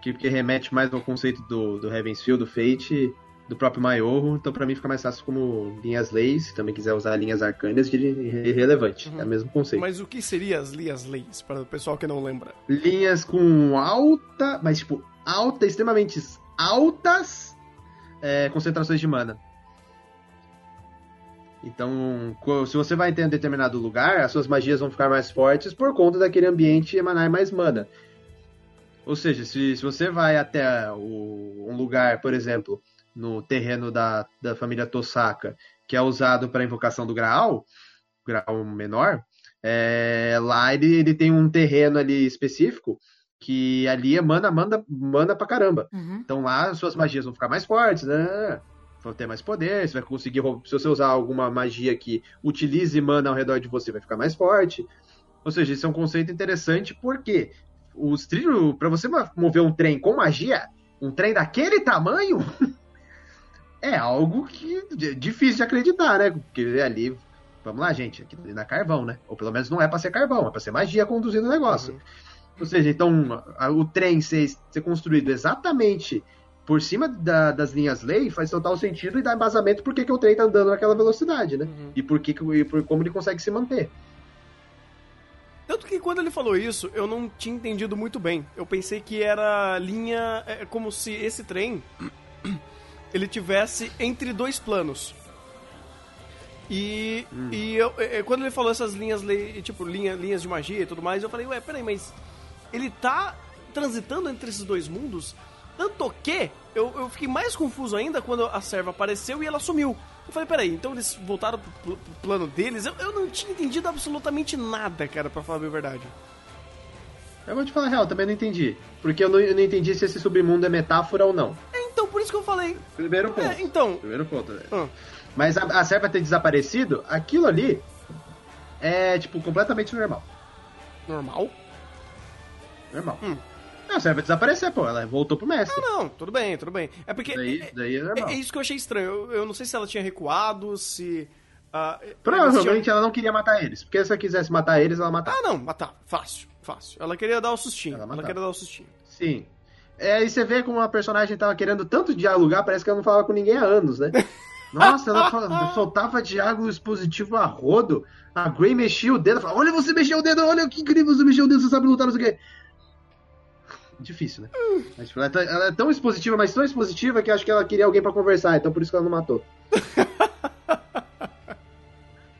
Que- Porque remete mais ao conceito do, do Heaven's Field, do Fate, do próprio Maiorro. Então pra mim fica mais fácil como linhas leis. Se também quiser usar linhas arcanas, de irrelevante. Uhum. É o mesmo conceito. Mas o que seria as Linhas Leis, para o pessoal que não lembra? linhas com alta, mas tipo, alta, extremamente altas é, concentrações de mana. Então, se você vai ter um determinado lugar, as suas magias vão ficar mais fortes por conta daquele ambiente emanar mais mana. Ou seja, se, se você vai até o- um lugar, por exemplo, no terreno da, da família Tosaka, que é usado para invocação do Graal, Graal menor, é, lá ele, ele tem um terreno ali específico que ali emana mana, mana pra caramba. Então lá suas magias vão ficar mais fortes, né? Vão ter mais poder, você vai conseguir. Se você usar alguma magia que utilize mana ao redor de você, vai ficar mais forte. Ou seja, isso é um conceito interessante porque os trilhos. Pra você mover um trem com magia, um trem daquele tamanho, é algo que é difícil de acreditar, né? Porque ali. Vamos lá, gente, aqui não é carvão, né? Ou pelo menos não é pra ser carvão, é pra ser magia conduzindo o negócio. Ou seja, então o trem ser, ser construído exatamente por cima da- das linhas lei faz total sentido e dá embasamento por que, que o trem tá andando naquela velocidade, né? Uhum. E por que e por como ele consegue se manter. Tanto que quando ele falou isso, eu não tinha entendido muito bem. Eu pensei que era linha. É como se esse trem ele tivesse entre dois planos. E, e eu, quando ele falou essas linhas, tipo, linha, linhas de magia e tudo mais, eu falei, ué, peraí, mas ele tá transitando entre esses dois mundos? Tanto que eu, eu fiquei mais confuso ainda quando a serva apareceu e ela sumiu. Eu falei, peraí, então eles voltaram pro, pro plano deles? Eu, eu não tinha entendido absolutamente nada, cara, pra falar a minha verdade. Eu vou te falar a real, também não entendi. Porque eu não, eu não entendi se esse submundo é metáfora ou não. É, então, por isso que eu falei. Primeiro ponto. É, então. Primeiro ponto. ah, Mas a, a serva ter desaparecido, aquilo ali é, tipo, completamente normal. normal? Normal. Hum. Não, a serva desaparecer, pô. Ela voltou pro mestre. Não, tudo bem, tudo bem. É porque. Daí, é, daí é normal. é- é isso que eu achei estranho. Eu, eu não sei se ela tinha recuado, se. ah, eles Provavelmente tinham- ela não queria matar eles. Porque se ela quisesse matar eles, ela matava. Ah, não, matar. Fácil, fácil. Ela queria dar o sustinho. Ela Ela, queria dar o sustinho. Sim. É, e você vê como a personagem tava querendo tanto dialogar, parece que ela não falava com ninguém há anos, né? Nossa, ela soltava diálogo expositivo a rodo. A Grey mexia o dedo, falava, olha você mexeu o dedo, olha que incrível você mexeu o dedo, você sabe lutar, não sei o quê. Difícil, né? Mas, tipo, ela, é tão- ela é tão expositiva, mas tão expositiva que eu acho que ela queria alguém pra conversar, então por isso que ela não matou.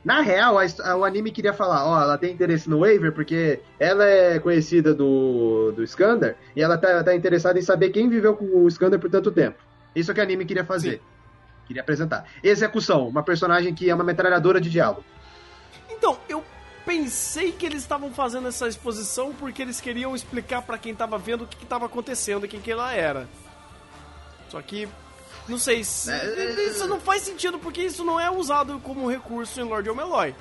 Na real, a a- o anime queria falar, ó, ela tem interesse no Waver porque ela é conhecida do, do Skander e ela tá, tá interessada em saber quem viveu com o Skander por tanto tempo. Isso que o anime queria fazer. Queria apresentar. Execução, uma personagem que é uma metralhadora de diálogo. Então, eu pensei que eles estavam fazendo essa exposição porque eles queriam explicar pra quem tava vendo o que, que tava acontecendo e quem que ela era. Só que. Não sei se. É, Isso não faz sentido porque isso não é usado como recurso em Lord Omeloy.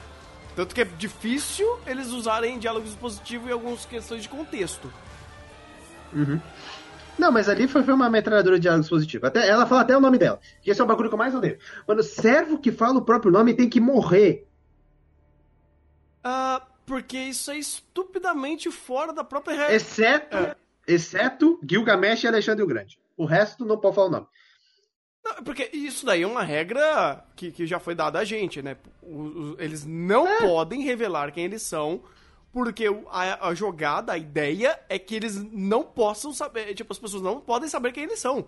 Tanto que é difícil eles usarem diálogos positivos em algumas questões de contexto. Não, mas ali foi, foi uma metralhadora de diálogo positivo. Até, ela fala até o nome dela. Que esse é o bagulho que eu mais odeio. Mano, servo que fala o próprio nome tem que morrer. Ah, porque isso é estupidamente fora da própria regra. Exceto, É. exceto Gilgamesh e Alexandre o Grande. O resto não pode falar o nome. Não, porque isso daí é uma regra que, que já foi dada a gente, né? O- o- eles não podem revelar quem eles são, porque a, a jogada, a ideia é que eles não possam saber, tipo, as pessoas não podem saber quem eles são.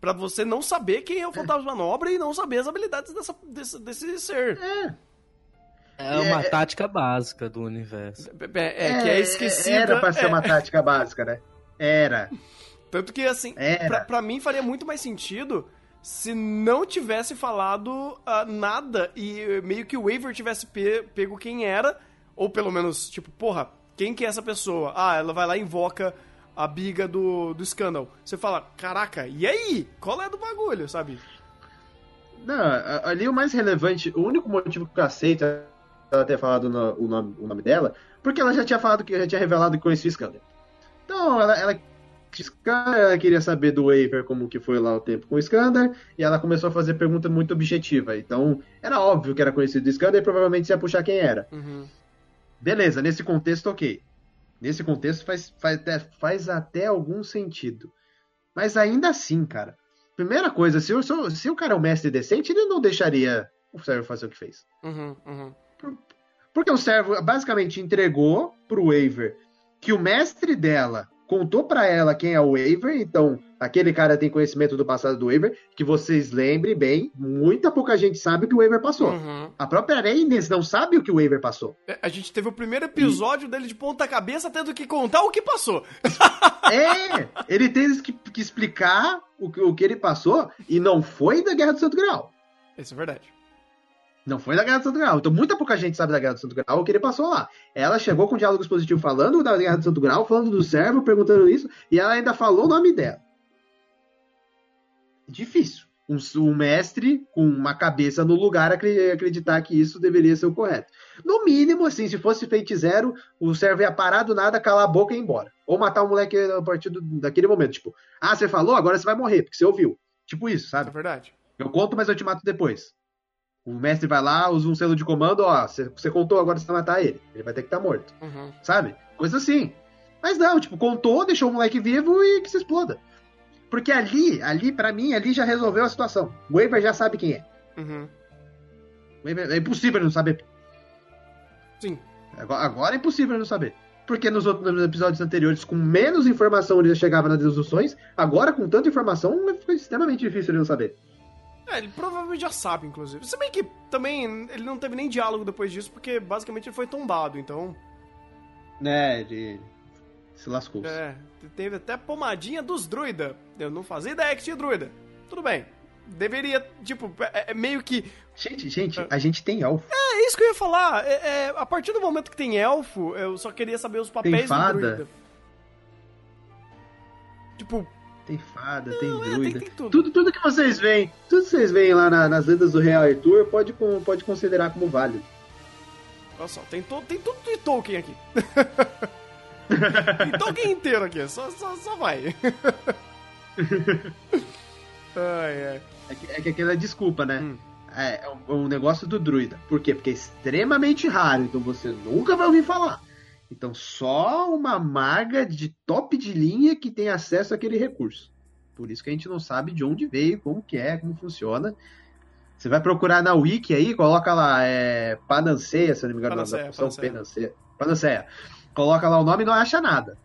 Pra você não saber quem é o fantasma manobra e não saber as habilidades dessa, desse, desse ser. É. É uma tática básica do universo. É, é que é esquecida. Era pra ser é. uma tática básica, né? Era. Tanto que, assim, pra, pra mim faria muito mais sentido se não tivesse falado ah, nada e meio que o Waver tivesse pe- pego quem era, ou pelo menos, tipo, porra, quem que é essa pessoa? Ah, ela vai lá e invoca a biga do, do Scandal. Você fala, caraca, e aí? Qual é do bagulho, sabe? Não, ali o mais relevante, o único motivo que eu aceito ela ter falado no- o, nome, o nome dela, porque ela já tinha falado que já tinha revelado que conhecia o Skander. Então, ela, ela, ela queria saber do Waver como que foi lá o tempo com o Skander, e ela começou a fazer pergunta muito objetiva. Então, era óbvio que era conhecido do Skander e provavelmente ia puxar quem era. Uhum. Beleza, nesse contexto, ok. Nesse contexto faz, faz, até, faz até algum sentido. Mas ainda assim, cara. Primeira coisa, se o- se o cara é um mestre decente, ele não deixaria o servo fazer o que fez. Uhum, uhum. Porque o servo basicamente entregou pro Waver que o mestre dela contou pra ela quem é o Waver, então aquele cara tem conhecimento do passado do Waver, que vocês lembrem bem, muita pouca gente sabe o que o Waver passou. Uhum. A própria Reines não sabe o que o Waver passou. É, A gente teve o primeiro episódio dele de ponta cabeça tendo que contar o que passou. É, ele teve que, que explicar o, que- o que ele passou e não foi da Guerra do Santo Grau. Isso é verdade. Não foi da Guerra do Santo Grau. Então muita pouca gente sabe da Guerra do Santo Grau o que ele passou lá. Ela chegou com diálogo expositivo falando da Guerra do Santo Grau, falando do servo, perguntando isso, e ela ainda falou o nome dela. Difícil. Um, um mestre com uma cabeça no lugar acre- acreditar que isso deveria ser o correto. No mínimo, assim, se fosse feito zero, o servo ia parar do nada, calar a boca e ir embora. Ou matar o moleque a partir do- daquele momento. Tipo, ah, você falou, agora você vai morrer, porque você ouviu. Tipo isso, Isso sabe? é verdade. Eu conto, mas eu te mato depois. O mestre vai lá, usa um selo de comando, ó, você contou, agora você vai matar ele. Ele vai ter que estar morto, Uhum. sabe? Coisa assim. Mas não, tipo, contou, deixou o moleque vivo e que se exploda. Porque ali, ali, pra mim, ali já resolveu a situação. O Waver já sabe quem é. Uhum. É impossível ele não saber. Sim. Agora, agora é impossível ele não saber. Porque nos outros nos episódios anteriores, com menos informação, ele já chegava nas deduções. Agora, com tanta informação, fica extremamente difícil ele não saber. É, ele provavelmente já sabe, inclusive. Se bem que também ele não teve nem diálogo depois disso, porque basicamente ele foi tombado, então. Né, ele se lascou. É, teve até pomadinha dos druida. Eu não fazia ideia que tinha druida. Tudo bem. Deveria, tipo, é, é meio que. Gente, gente, a gente tem elfo. É isso que eu ia falar. É, é, a partir do momento que tem elfo, eu só queria saber os papéis fada. do druida. Tipo, Tem fada, tem é, tem- druida. tem tudo. tudo. tudo que vocês veem, tudo que vocês veem lá na- nas lendas do Real Arthur, pode, pode considerar como válido. olha só, tem, to, tem tudo de Tolkien aqui. tem Tolkien inteiro aqui, só, só, só vai. ai, ai. É que, é que aquela desculpa, né? Hum. É, é um, um negócio do druida. Por quê? Porque é extremamente raro, então você nunca vai ouvir falar. Então só uma maga de top de linha que tem acesso àquele recurso. Por isso que a gente não sabe de onde veio, como que é, como funciona. Você vai procurar na wiki aí, coloca lá, é, Pananceia, se eu não me engano, o nome da. Pananceia. Pananceia. Coloca lá o nome e não acha nada.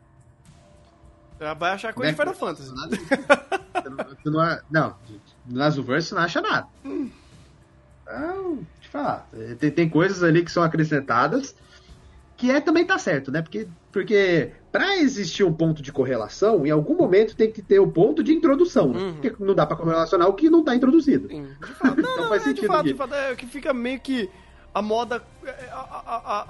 Vai achar coisa de Né? Final Fantasy. Nada. Você não- você não, não, no Azuverse não acha nada. Então, te falar. Tem, tem coisas ali que são acrescentadas que é também tá certo, né? Porque, porque para existir um ponto de correlação, em algum momento tem que ter o ponto de introdução. né? Uhum. Porque não dá para correlacionar o que não tá introduzido. Sim, de fato. Não, Então não, faz é, de sentido fato, aqui. de fato, é que fica meio que a moda, é, a, a, a,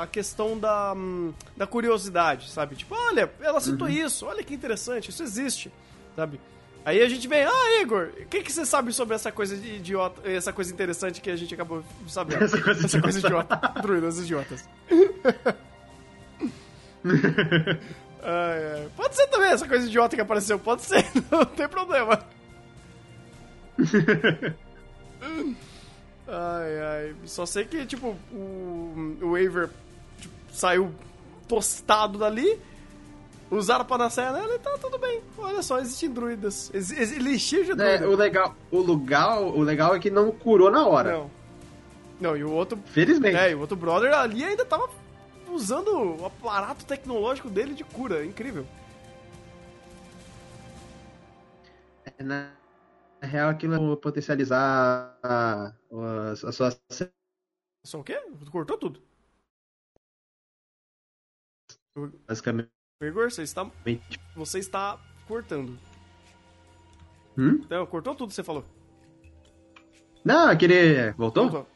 a, a questão da, hum, da curiosidade, sabe? Tipo, olha, ela citou Uhum. isso, olha que interessante, isso existe, sabe? Aí a gente vem, ah, Igor, o que, que você sabe sobre essa coisa idiota, essa coisa interessante que a gente acabou sabendo? Essa coisa essa coisa idiota. idiota. Druidas idiotas. Ai, ai. Pode ser também essa coisa idiota que apareceu, pode ser, não tem problema. Ai, ai. Só sei que, tipo, o, o Waver tipo, saiu tostado dali. Usaram a panaceia nela e tá tudo bem. Olha só, existem druidas. Ex ex elixir de É, druida. o, legal, o, legal, o legal é que não curou na hora. Não. Não, e o outro. Felizmente. É, e o outro brother ali ainda tava usando o aparato tecnológico dele de cura. Incrível. Na na real, aquilo é potencializar a, a, a sua Só o quê? Cortou tudo. basicamente. Você está, você está cortando. Hum? Então, cortou tudo que você falou. Não, aquele. Voltou? Voltou.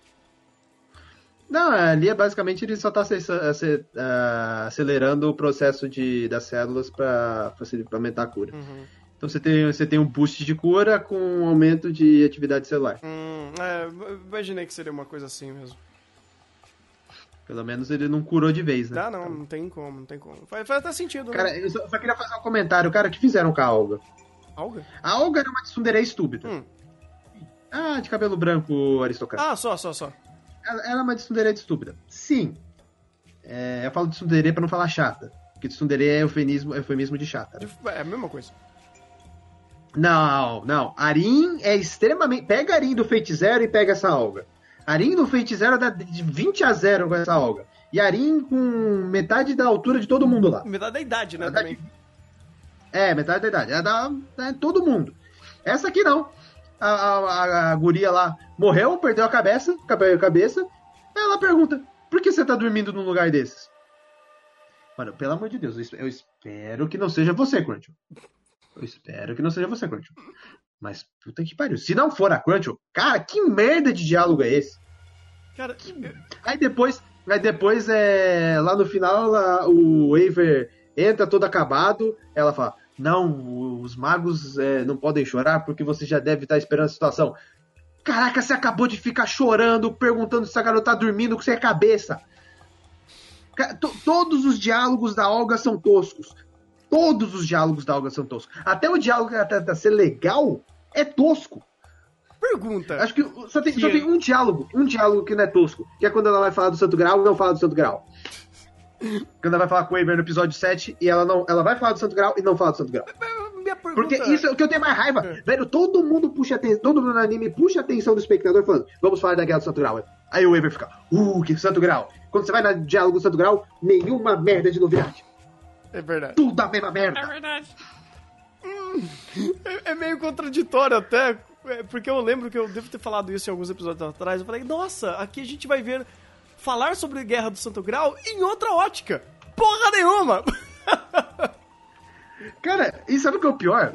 Não, ali é basicamente ele só está acelerando o processo de, das células para aumentar a cura. Uhum. Então você tem, você tem um boost de cura com um aumento de atividade celular. Hum, é, imaginei que seria uma coisa assim mesmo. Pelo menos ele não curou de vez, né? Dá não, não tem como, não tem como. Faz, faz até sentido, né? Cara, eu só, só queria fazer um comentário. Cara, o que fizeram com a Olga? Alga? A Olga era uma tsundere estúpida. Hum. Ah, de cabelo branco aristocrata. Ah, só, só, só. Ela, ela é uma tsundere estúpida. Sim. É, eu falo de tsundere pra não falar chata. Porque tsundere é eufemismo, eufemismo de chata. né? De- É a mesma coisa. Não, não. Arin é extremamente. Pega Arin do Fate Zero e pega essa Olga. Arin do Fate Zero dá de 20 a 0 com essa Olga. E Arin com metade da altura de todo mundo lá. Metade da idade, né, Metade- também. É, metade da idade. É da é todo mundo. Essa aqui não. A, a, a, guria lá morreu, perdeu a cabeça, perdeu a cabeça. Ela pergunta: por que você tá dormindo num lugar desses? Mano, pelo amor de Deus, eu espero que não seja você, Crunch. Eu espero que não seja você, Crunch. Mas puta que pariu. Se não for a Crunch, cara, que merda de diálogo é esse? Cara, que... aí depois, aí depois é lá no final lá, o Waver entra todo acabado, ela fala: "Não, os magos é, não podem chorar porque você já deve estar esperando a situação". Caraca, você acabou de ficar chorando, perguntando se a garota tá dormindo com é cabeça. Todos os diálogos da Olga são toscos. Todos os diálogos da Olga são toscos. Até o diálogo que ela tenta ser legal é tosco. Pergunta. Acho que só tem, que... só tem um diálogo, um diálogo que não é tosco, que é quando ela vai falar do Santo Grau e não fala do Santo Grau. quando ela vai falar com o Aver no episódio 7 e ela não, ela vai falar do Santo Grau e não fala do Santo Grau. Porque isso é o que eu tenho mais raiva. É. Velho, todo mundo puxa atenção, todo mundo no anime puxa a atenção do espectador falando, vamos falar da guerra do Santo Grau. Aí o Aver fica, uh, que Santo Grau. Quando você vai no diálogo do Santo Grau, nenhuma merda de novidade. É verdade. Tudo a mesma merda. É verdade. É, é meio contraditório até, é, porque eu lembro que eu devo ter falado isso em alguns episódios atrás. Eu falei, nossa, aqui a gente vai ver falar sobre Guerra do Santo Grau em outra ótica. Porra nenhuma! Cara, e sabe o que é o pior?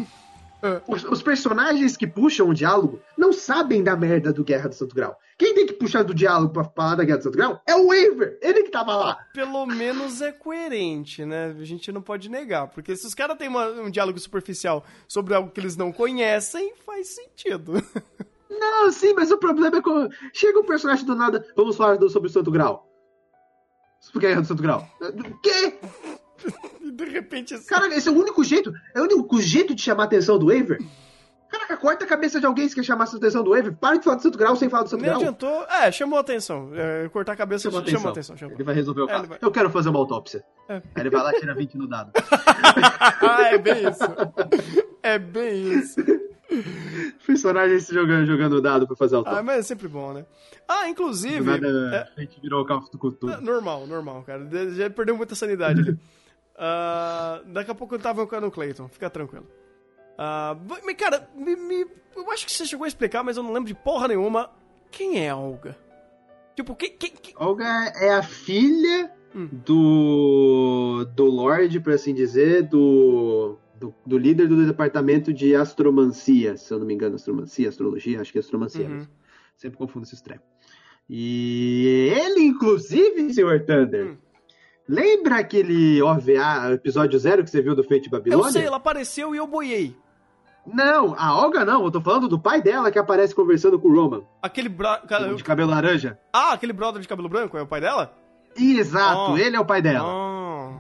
É. Os, os, personagens que puxam o diálogo não sabem da merda do Guerra do Santo Grau. Quem tem que puxar do diálogo pra falar da Guerra do Santo Grau é o Waver. Ele que tava lá. Pelo menos é coerente, né? A gente não pode negar. Porque se os caras têm uma, um diálogo superficial sobre algo que eles não conhecem, faz sentido. Não, sim, mas o problema é quando chega um personagem do nada. Vamos falar do, sobre o Santo Grau. Guerra do Santo Grau. O quê? De repente assim... Cara, esse é o único jeito. É o único jeito de chamar a atenção do Waver. Caraca, corta a cabeça de alguém que quer chamar a atenção do Waver. Para de falar do Santo Grau sem falar do Santo Nem Grau. adiantou. É, chamou a atenção. É, cortar a cabeça chamou, atenção. chamou atenção. Chamou. Ele vai resolver o é, caso. Vai... Eu quero fazer uma autópsia. É. Aí ele vai lá e tira 20 no dado. ah, é bem isso. É bem isso. Personagem se jogando, jogando dado pra fazer autópsia. Ah, mas é sempre bom, né? Ah, inclusive. Nada, é... A gente virou o carro do cultura. Normal, normal, cara. Já perdeu muita sanidade ali. Uh, daqui a pouco eu tava no Clayton, fica tranquilo. Uh, mas, cara, me, me, eu acho que você chegou a explicar, mas eu não lembro de porra nenhuma. Quem é a Olga? Tipo, quem. quem, quem... Olga é a filha hum. do. do Lorde, por assim dizer, do, do, do, líder do departamento de astromancia, se eu não me engano, astromancia, astrologia, acho que é astromancia. Uhum. Sempre confundo esses trem. E ele, inclusive, Sr. Thunder. Hum Lembra aquele OVA, episódio zero que você viu do Fate Babilônia? Eu sei, ela apareceu e eu boiei. Não, a Olga não, eu tô falando do pai dela que aparece conversando com o Roman. Aquele bra... De cabelo laranja. Ah, aquele brother de cabelo branco é o pai dela? Exato, oh. ele é o pai dela. Oh.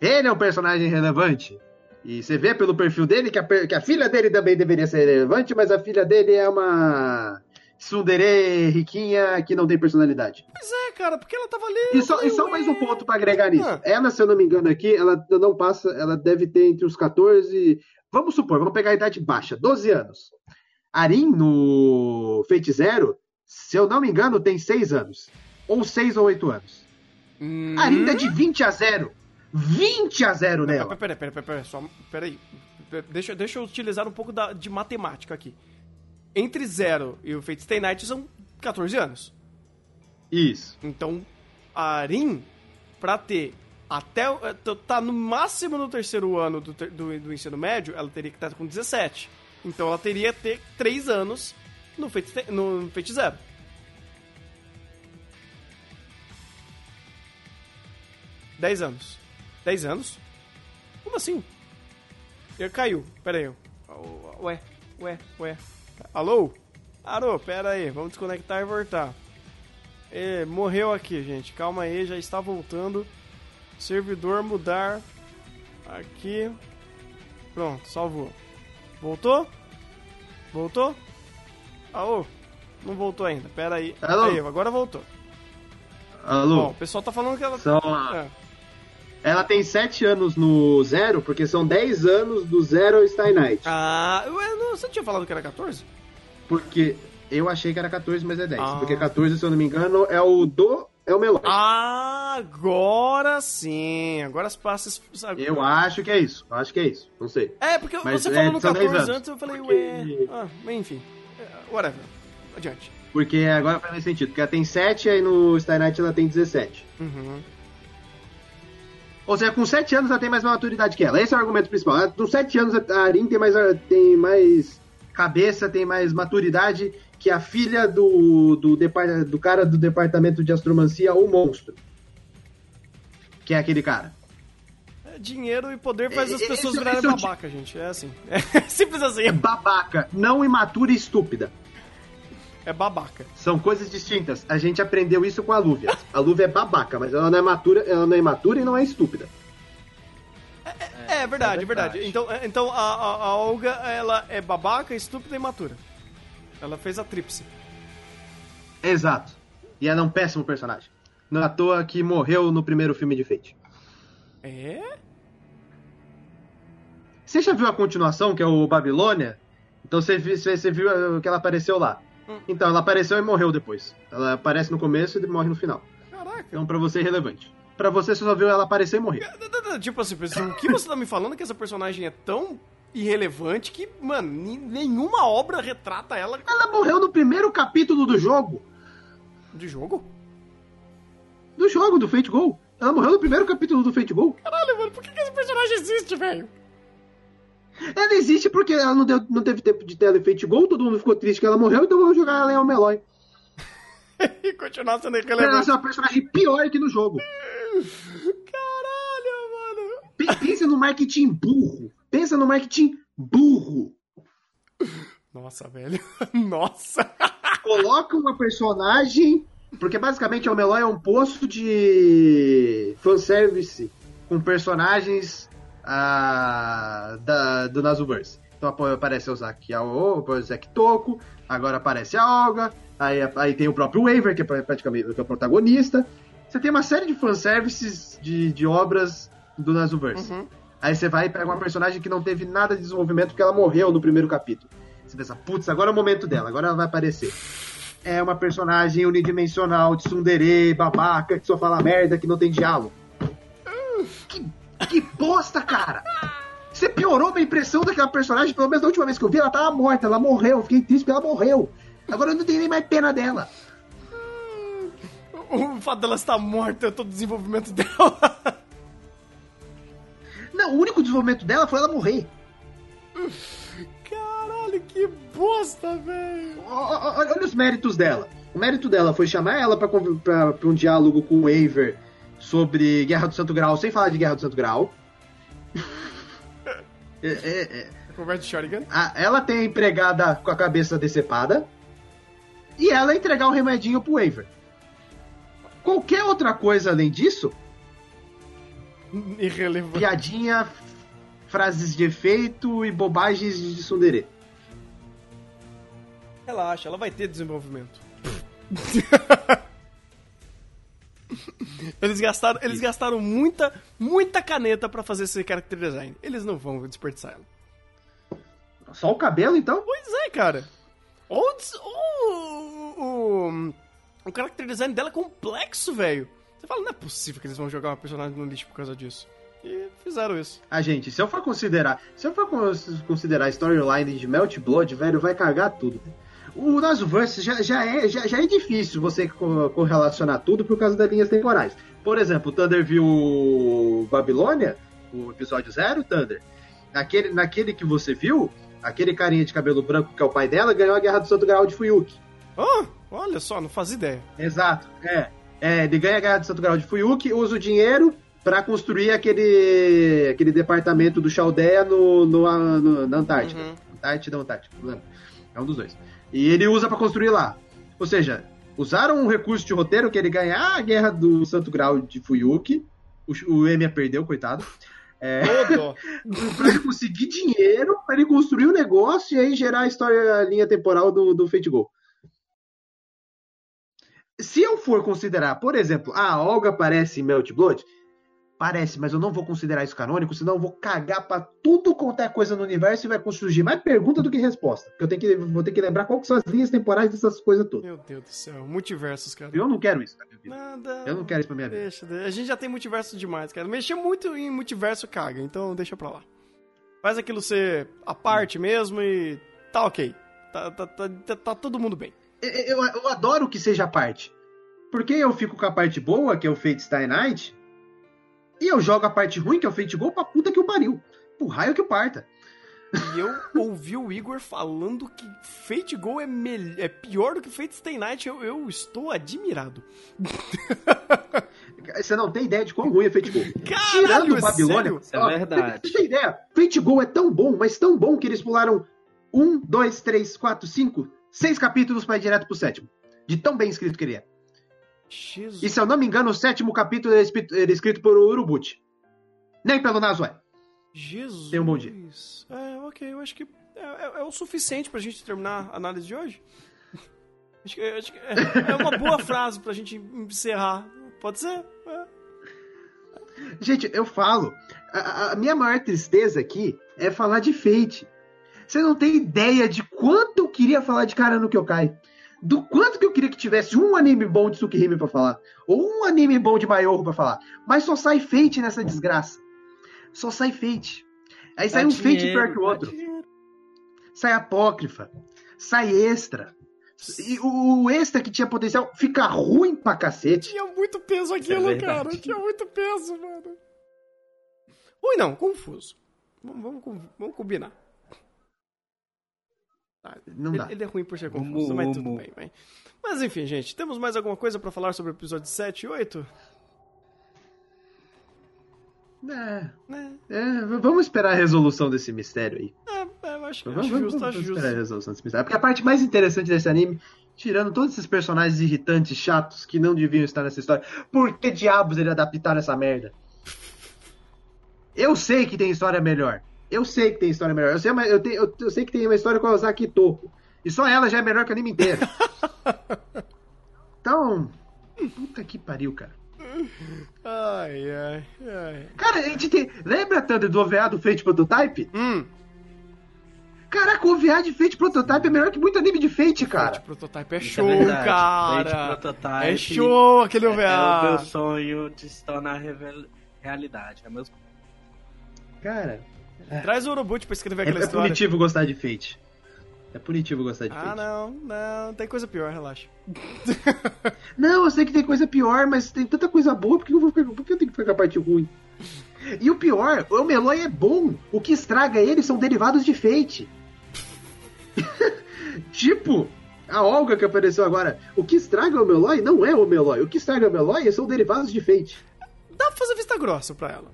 Ele é um personagem relevante. E você vê pelo perfil dele que a, que a filha dele também deveria ser relevante, mas a filha dele é uma Sundere riquinha que não tem personalidade. Pois é, cara, porque ela tava ali. E só, e só mais um ponto para agregar nisso. Ah. Ela, se eu não me engano aqui, ela não passa, ela deve ter entre os 14. Vamos supor, vamos pegar a idade baixa, 12 anos. Arin, no Fate Zero, se eu não me engano, tem 6 anos. Ou 6 ou 8 anos. Hum... Arin é de 20 a 0. 20 a 0 nela. Peraí, peraí, peraí, peraí, peraí. Deixa, deixa eu utilizar um pouco da, de matemática aqui entre 0 e o Fate Stay Night são 14 anos. Isso. Então, a Arin, pra ter até. Eh, tá no máximo no terceiro ano do, do, do ensino médio, ela teria que estar com 17. Então ela teria que ter 3 anos no Fate, no Fate Zero. Dez anos. Dez anos? Como assim? Ele caiu. Pera aí. Ué, ué, ué. Alô? Alô, pera aí, vamos desconectar e voltar. É, morreu aqui, gente. Calma aí, já está voltando. Servidor mudar. Aqui. Pronto, salvou. Voltou? Voltou? Alô? Não voltou ainda. Pera aí. Alô? Aí, agora voltou. Alô? Bom, o pessoal tá falando que ela. Só... É. Ela tem 7 anos no zero, porque são 10 anos do zero ao Stein Knight. Ah, ué, não, você tinha falado que era 14? Porque eu achei que era 14, mas é 10. Ah. Porque 14, se eu não me engano, é o do. É o Melody. Ah, Agora sim, agora as passas. Eu acho que é isso, eu acho que é isso, não sei. É, porque Mas você é, falou no são 10 14 anos. antes, eu falei, Porque- ué. Ah, mas enfim. É, Whatever. Adiante. Porque agora faz mais sentido, porque ela tem 7, aí no Star Night ela tem 17. Uhum. Ou seja, com 7 anos ela tem mais maturidade que ela. Esse é o argumento principal. Ela- Com 7 anos a Arin tem mais, tem mais cabeça, tem mais maturidade que a filha do, do, do cara do departamento de astromancia, o monstro. Que é aquele cara. É, Dinheiro e poder faz as Esse- pessoas esse virarem é ti- babaca, gente. É assim. É simples assim. É babaca, não imatura e estúpida. É babaca. São coisas distintas. A gente aprendeu isso com a Lúvia. A Lúvia é babaca, mas ela não é matura, ela não é imatura e não é estúpida. É, verdade, é verdade. verdade. Então, é, então a, a, a Olga, ela é babaca, estúpida e imatura. Ela fez a tríplice. Exato. E ela é um péssimo personagem. Não é à toa que morreu no primeiro filme de Fate. É? Você já viu a continuação, que é o Babilônia? Então você, você viu eh, que ela apareceu lá. Hum. Então, ela apareceu e morreu depois. Ela aparece no começo e morre no final. Caraca. Então, pra você é irrelevante. Pra você, você só viu ela aparecer e morrer. Tipo assim, o que você tá me falando é que essa personagem é tão irrelevante que, mano, nenhuma obra retrata ela Ela morreu no primeiro capítulo do jogo. de jogo? Do jogo, do Fate Go. Ela morreu no primeiro capítulo do Fate Go. Caralho, mano, por que, que esse personagem existe, velho? Ela existe porque ela não, deu- não teve tempo de tela em Fate Go, todo mundo ficou triste que ela morreu, então vamos jogar ela em Almeloy. E continuar sendo Ela irrelevante. é uma personagem pior que no jogo. Caralho, mano. Pensa no marketing burro. Pensa no marketing burro. Nossa, velho. Nossa. Coloca uma personagem. Porque basicamente o Meloy é um poço de fanservice com personagens ah, da, do Nazuverse. Então aparece o Zaki Ao, o Zack Toko, agora aparece a Olga, aí, aí tem o próprio Waver, que é pra- praticamente que é o protagonista. Você tem uma série de fanservices de, de obras do Nazuverse. Uhum. Aí você vai e pega uma personagem que não teve nada de desenvolvimento porque ela morreu no primeiro capítulo. Você pensa, putz, agora é o momento dela, agora ela vai aparecer. É uma personagem unidimensional, de tsundere, babaca, que só fala merda, que não tem diálogo. Que, que bosta, cara! Você piorou minha impressão daquela personagem, pelo menos da última vez que eu vi, ela tava morta, ela morreu, eu fiquei triste porque ela morreu. Agora eu não tenho nem mais pena dela. O fato dela estar morta, todo o desenvolvimento dela. Não, o único desenvolvimento dela foi ela morrer. Caralho, que bosta, velho. Olha os méritos dela. O mérito dela foi chamar ela pra um diálogo com o Waver sobre Guerra do Santo Grau, sem falar de Guerra do Santo Grau. É, é, é. Conversa de ela tem a empregada com a cabeça decepada. E ela entregar o remedinho pro Waver. Qualquer outra coisa além disso, Irrelevante. piadinha, frases de efeito e bobagens de tsundere. Relaxa, ela vai ter desenvolvimento. eles gastaram, eles gastaram muita, muita caneta pra fazer esse character design. Eles não vão desperdiçar ela. Só o cabelo, então? Pois é, cara. O, des- o, o, o character design dela é complexo, velho. Você fala, não é possível que eles vão jogar uma personagem no lixo por causa disso. E fizeram isso. Ah, gente, se eu for considerar. Se eu for cons- considerar a storyline de Melt Blood, velho, vai cagar tudo. O Nazuverse já, já, é, já, já é difícil você co- correlacionar tudo por causa das linhas temporais. Por exemplo, o Thunder viu Babilônia, o episódio 0, Thunder. Naquele, naquele que você viu, aquele carinha de cabelo branco que é o pai dela ganhou a Guerra do Santo Grau de Fuyuki. Ah, olha só, não faz ideia. Exato, é. É, ele ganha a Guerra do Santo Grau de Fuyuki, usa o dinheiro pra construir aquele, aquele departamento do Chaldea no, no, no- na Antártida. Uhum. Antártida ou Antártica, não lembro. É um dos dois. E ele usa pra construir lá. Ou seja, usaram um recurso de roteiro que ele ganhar a Guerra do Santo Grau de Fuyuki. O, o Emiya perdeu, coitado. É, pra ele conseguir dinheiro, pra ele construir o negócio e aí gerar a história, a linha temporal do, do Fate Go. Se eu for considerar, por exemplo, a Olga aparece em Melt Blood, Parece, mas eu não vou considerar isso canônico, senão eu vou cagar pra tudo quanto é coisa no universo e vai surgir mais pergunta do que resposta. Porque eu tenho que, vou ter que lembrar qual são as linhas temporais dessas coisas todas. Meu Deus do céu, multiversos, cara. Eu não quero isso pra minha vida. Nada. Eu não quero isso pra minha vida. Deixa, deixa. a gente já tem multiverso demais, cara. Mexer muito em multiverso caga, então deixa pra lá. Faz aquilo ser a parte mesmo e tá ok. Tá, tá, tá, tá, tá todo mundo bem. Eu, eu, eu adoro que seja a parte. Porque eu fico com a parte boa, que é o Fate Stay Night, e eu jogo a parte ruim, que é o Fate Go, pra puta que o pariu. Pro raio que o parta. E eu ouvi o Igor falando que Fate Go é, é pior do que Fate Stay Night. Eu, eu estou admirado. Você não tem ideia de quão ruim é Fate Go. Caralho, Tirando é Babilônia. sério? Isso é verdade. Você tem ideia? Fate Go é tão bom, mas tão bom que eles pularam um, dois, três, quatro, cinco, seis capítulos pra ir direto pro sétimo. De tão bem escrito que ele é. Jesus. E se eu não me engano, o sétimo capítulo é escrito, é por Urubuchi. Nem pelo Nazue. Jesus. Tenha um bom dia. É, ok, eu acho que é, é- é o suficiente pra gente terminar a análise de hoje. Acho que, acho que é, é uma boa frase pra gente encerrar. Pode ser? É. Gente, eu falo. A, a minha maior tristeza aqui é falar de Fate. Você não tem ideia de quanto eu queria falar de cara no Kyokai. Do quanto que eu queria que tivesse um anime bom de Tsukihime pra falar. Ou um anime bom de Mayorro pra falar. Mas só sai Fate nessa desgraça. Só sai Fate. Aí sai um Fate dinheiro, pior que o outro. dinheiro. Sai Apócrifa. Sai Extra. E o, o Extra que tinha potencial fica ruim pra cacete. Tinha muito peso aquilo, verdade. cara. Tinha muito peso, mano. Ruim não, confuso. Vamos, vamos, vamos combinar. Tá, Não ele, dá. ele é ruim por ser confuso, mas tudo bem, vai. Mas enfim, gente, temos mais alguma coisa pra falar sobre o episódio 7 e 8? É, Né? é, vamos esperar a resolução desse mistério aí. É, é, eu acho, Vamos, acho vamos, justo, vamos acho esperar a justo. resolução desse mistério. Porque a parte mais interessante desse anime, tirando todos esses personagens irritantes, chatos, que não deviam estar nessa história, por que diabos ele adaptaram essa merda? Eu sei que tem história melhor. Eu sei que tem história melhor. Eu sei, eu, tenho- eu- eu sei que tem uma história com a Ozaki Toko. E só ela já é melhor que o anime inteiro. Então. Puta que pariu, cara. Ai, ai, ai. Cara, a gente tem. Lembra, Thunder, do OVA do Fate Prototype? Hum, Caraca, o OVA de Fate Prototype é melhor que muito anime de Fate, cara. Fate Prototype é Isso show, é cara. Fate Prototype É show aquele É, é o meu OVA. sonho de se tornar revel- realidade. É meu Cara, Traz o Uroboot pra escrever é, aquela é história. punitivo gostar de Fate. É punitivo gostar de Ah, Fate. não, não, tem coisa pior, relaxa. Não, eu sei que tem coisa pior, mas tem tanta coisa boa, por que eu, vou ficar, por que eu tenho que ficar com a parte ruim? E o pior, o Meloy é bom. O que estraga ele são derivados de Fate. tipo, a Olga que apareceu agora. O que estraga o Meloy não é o Meloy. O que estraga o Meloy são derivados de Fate. Dá pra fazer vista grossa pra ela.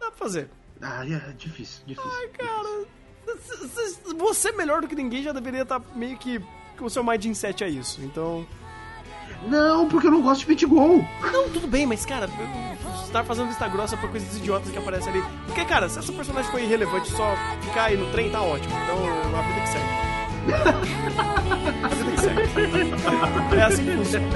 Dá pra fazer. Ah, é difícil, difícil. Cara, c- c- você melhor do que ninguém já deveria estar meio que com o seu mindset a isso. Então. Não, porque eu não gosto de Go. Não, tudo bem, mas cara, estar fazendo vista grossa pra coisas idiotas que aparecem ali. Porque, cara, se essa personagem for irrelevante só ficar aí no trem, tá ótimo. Então a vida que segue. a vida que segue. É assim que funciona.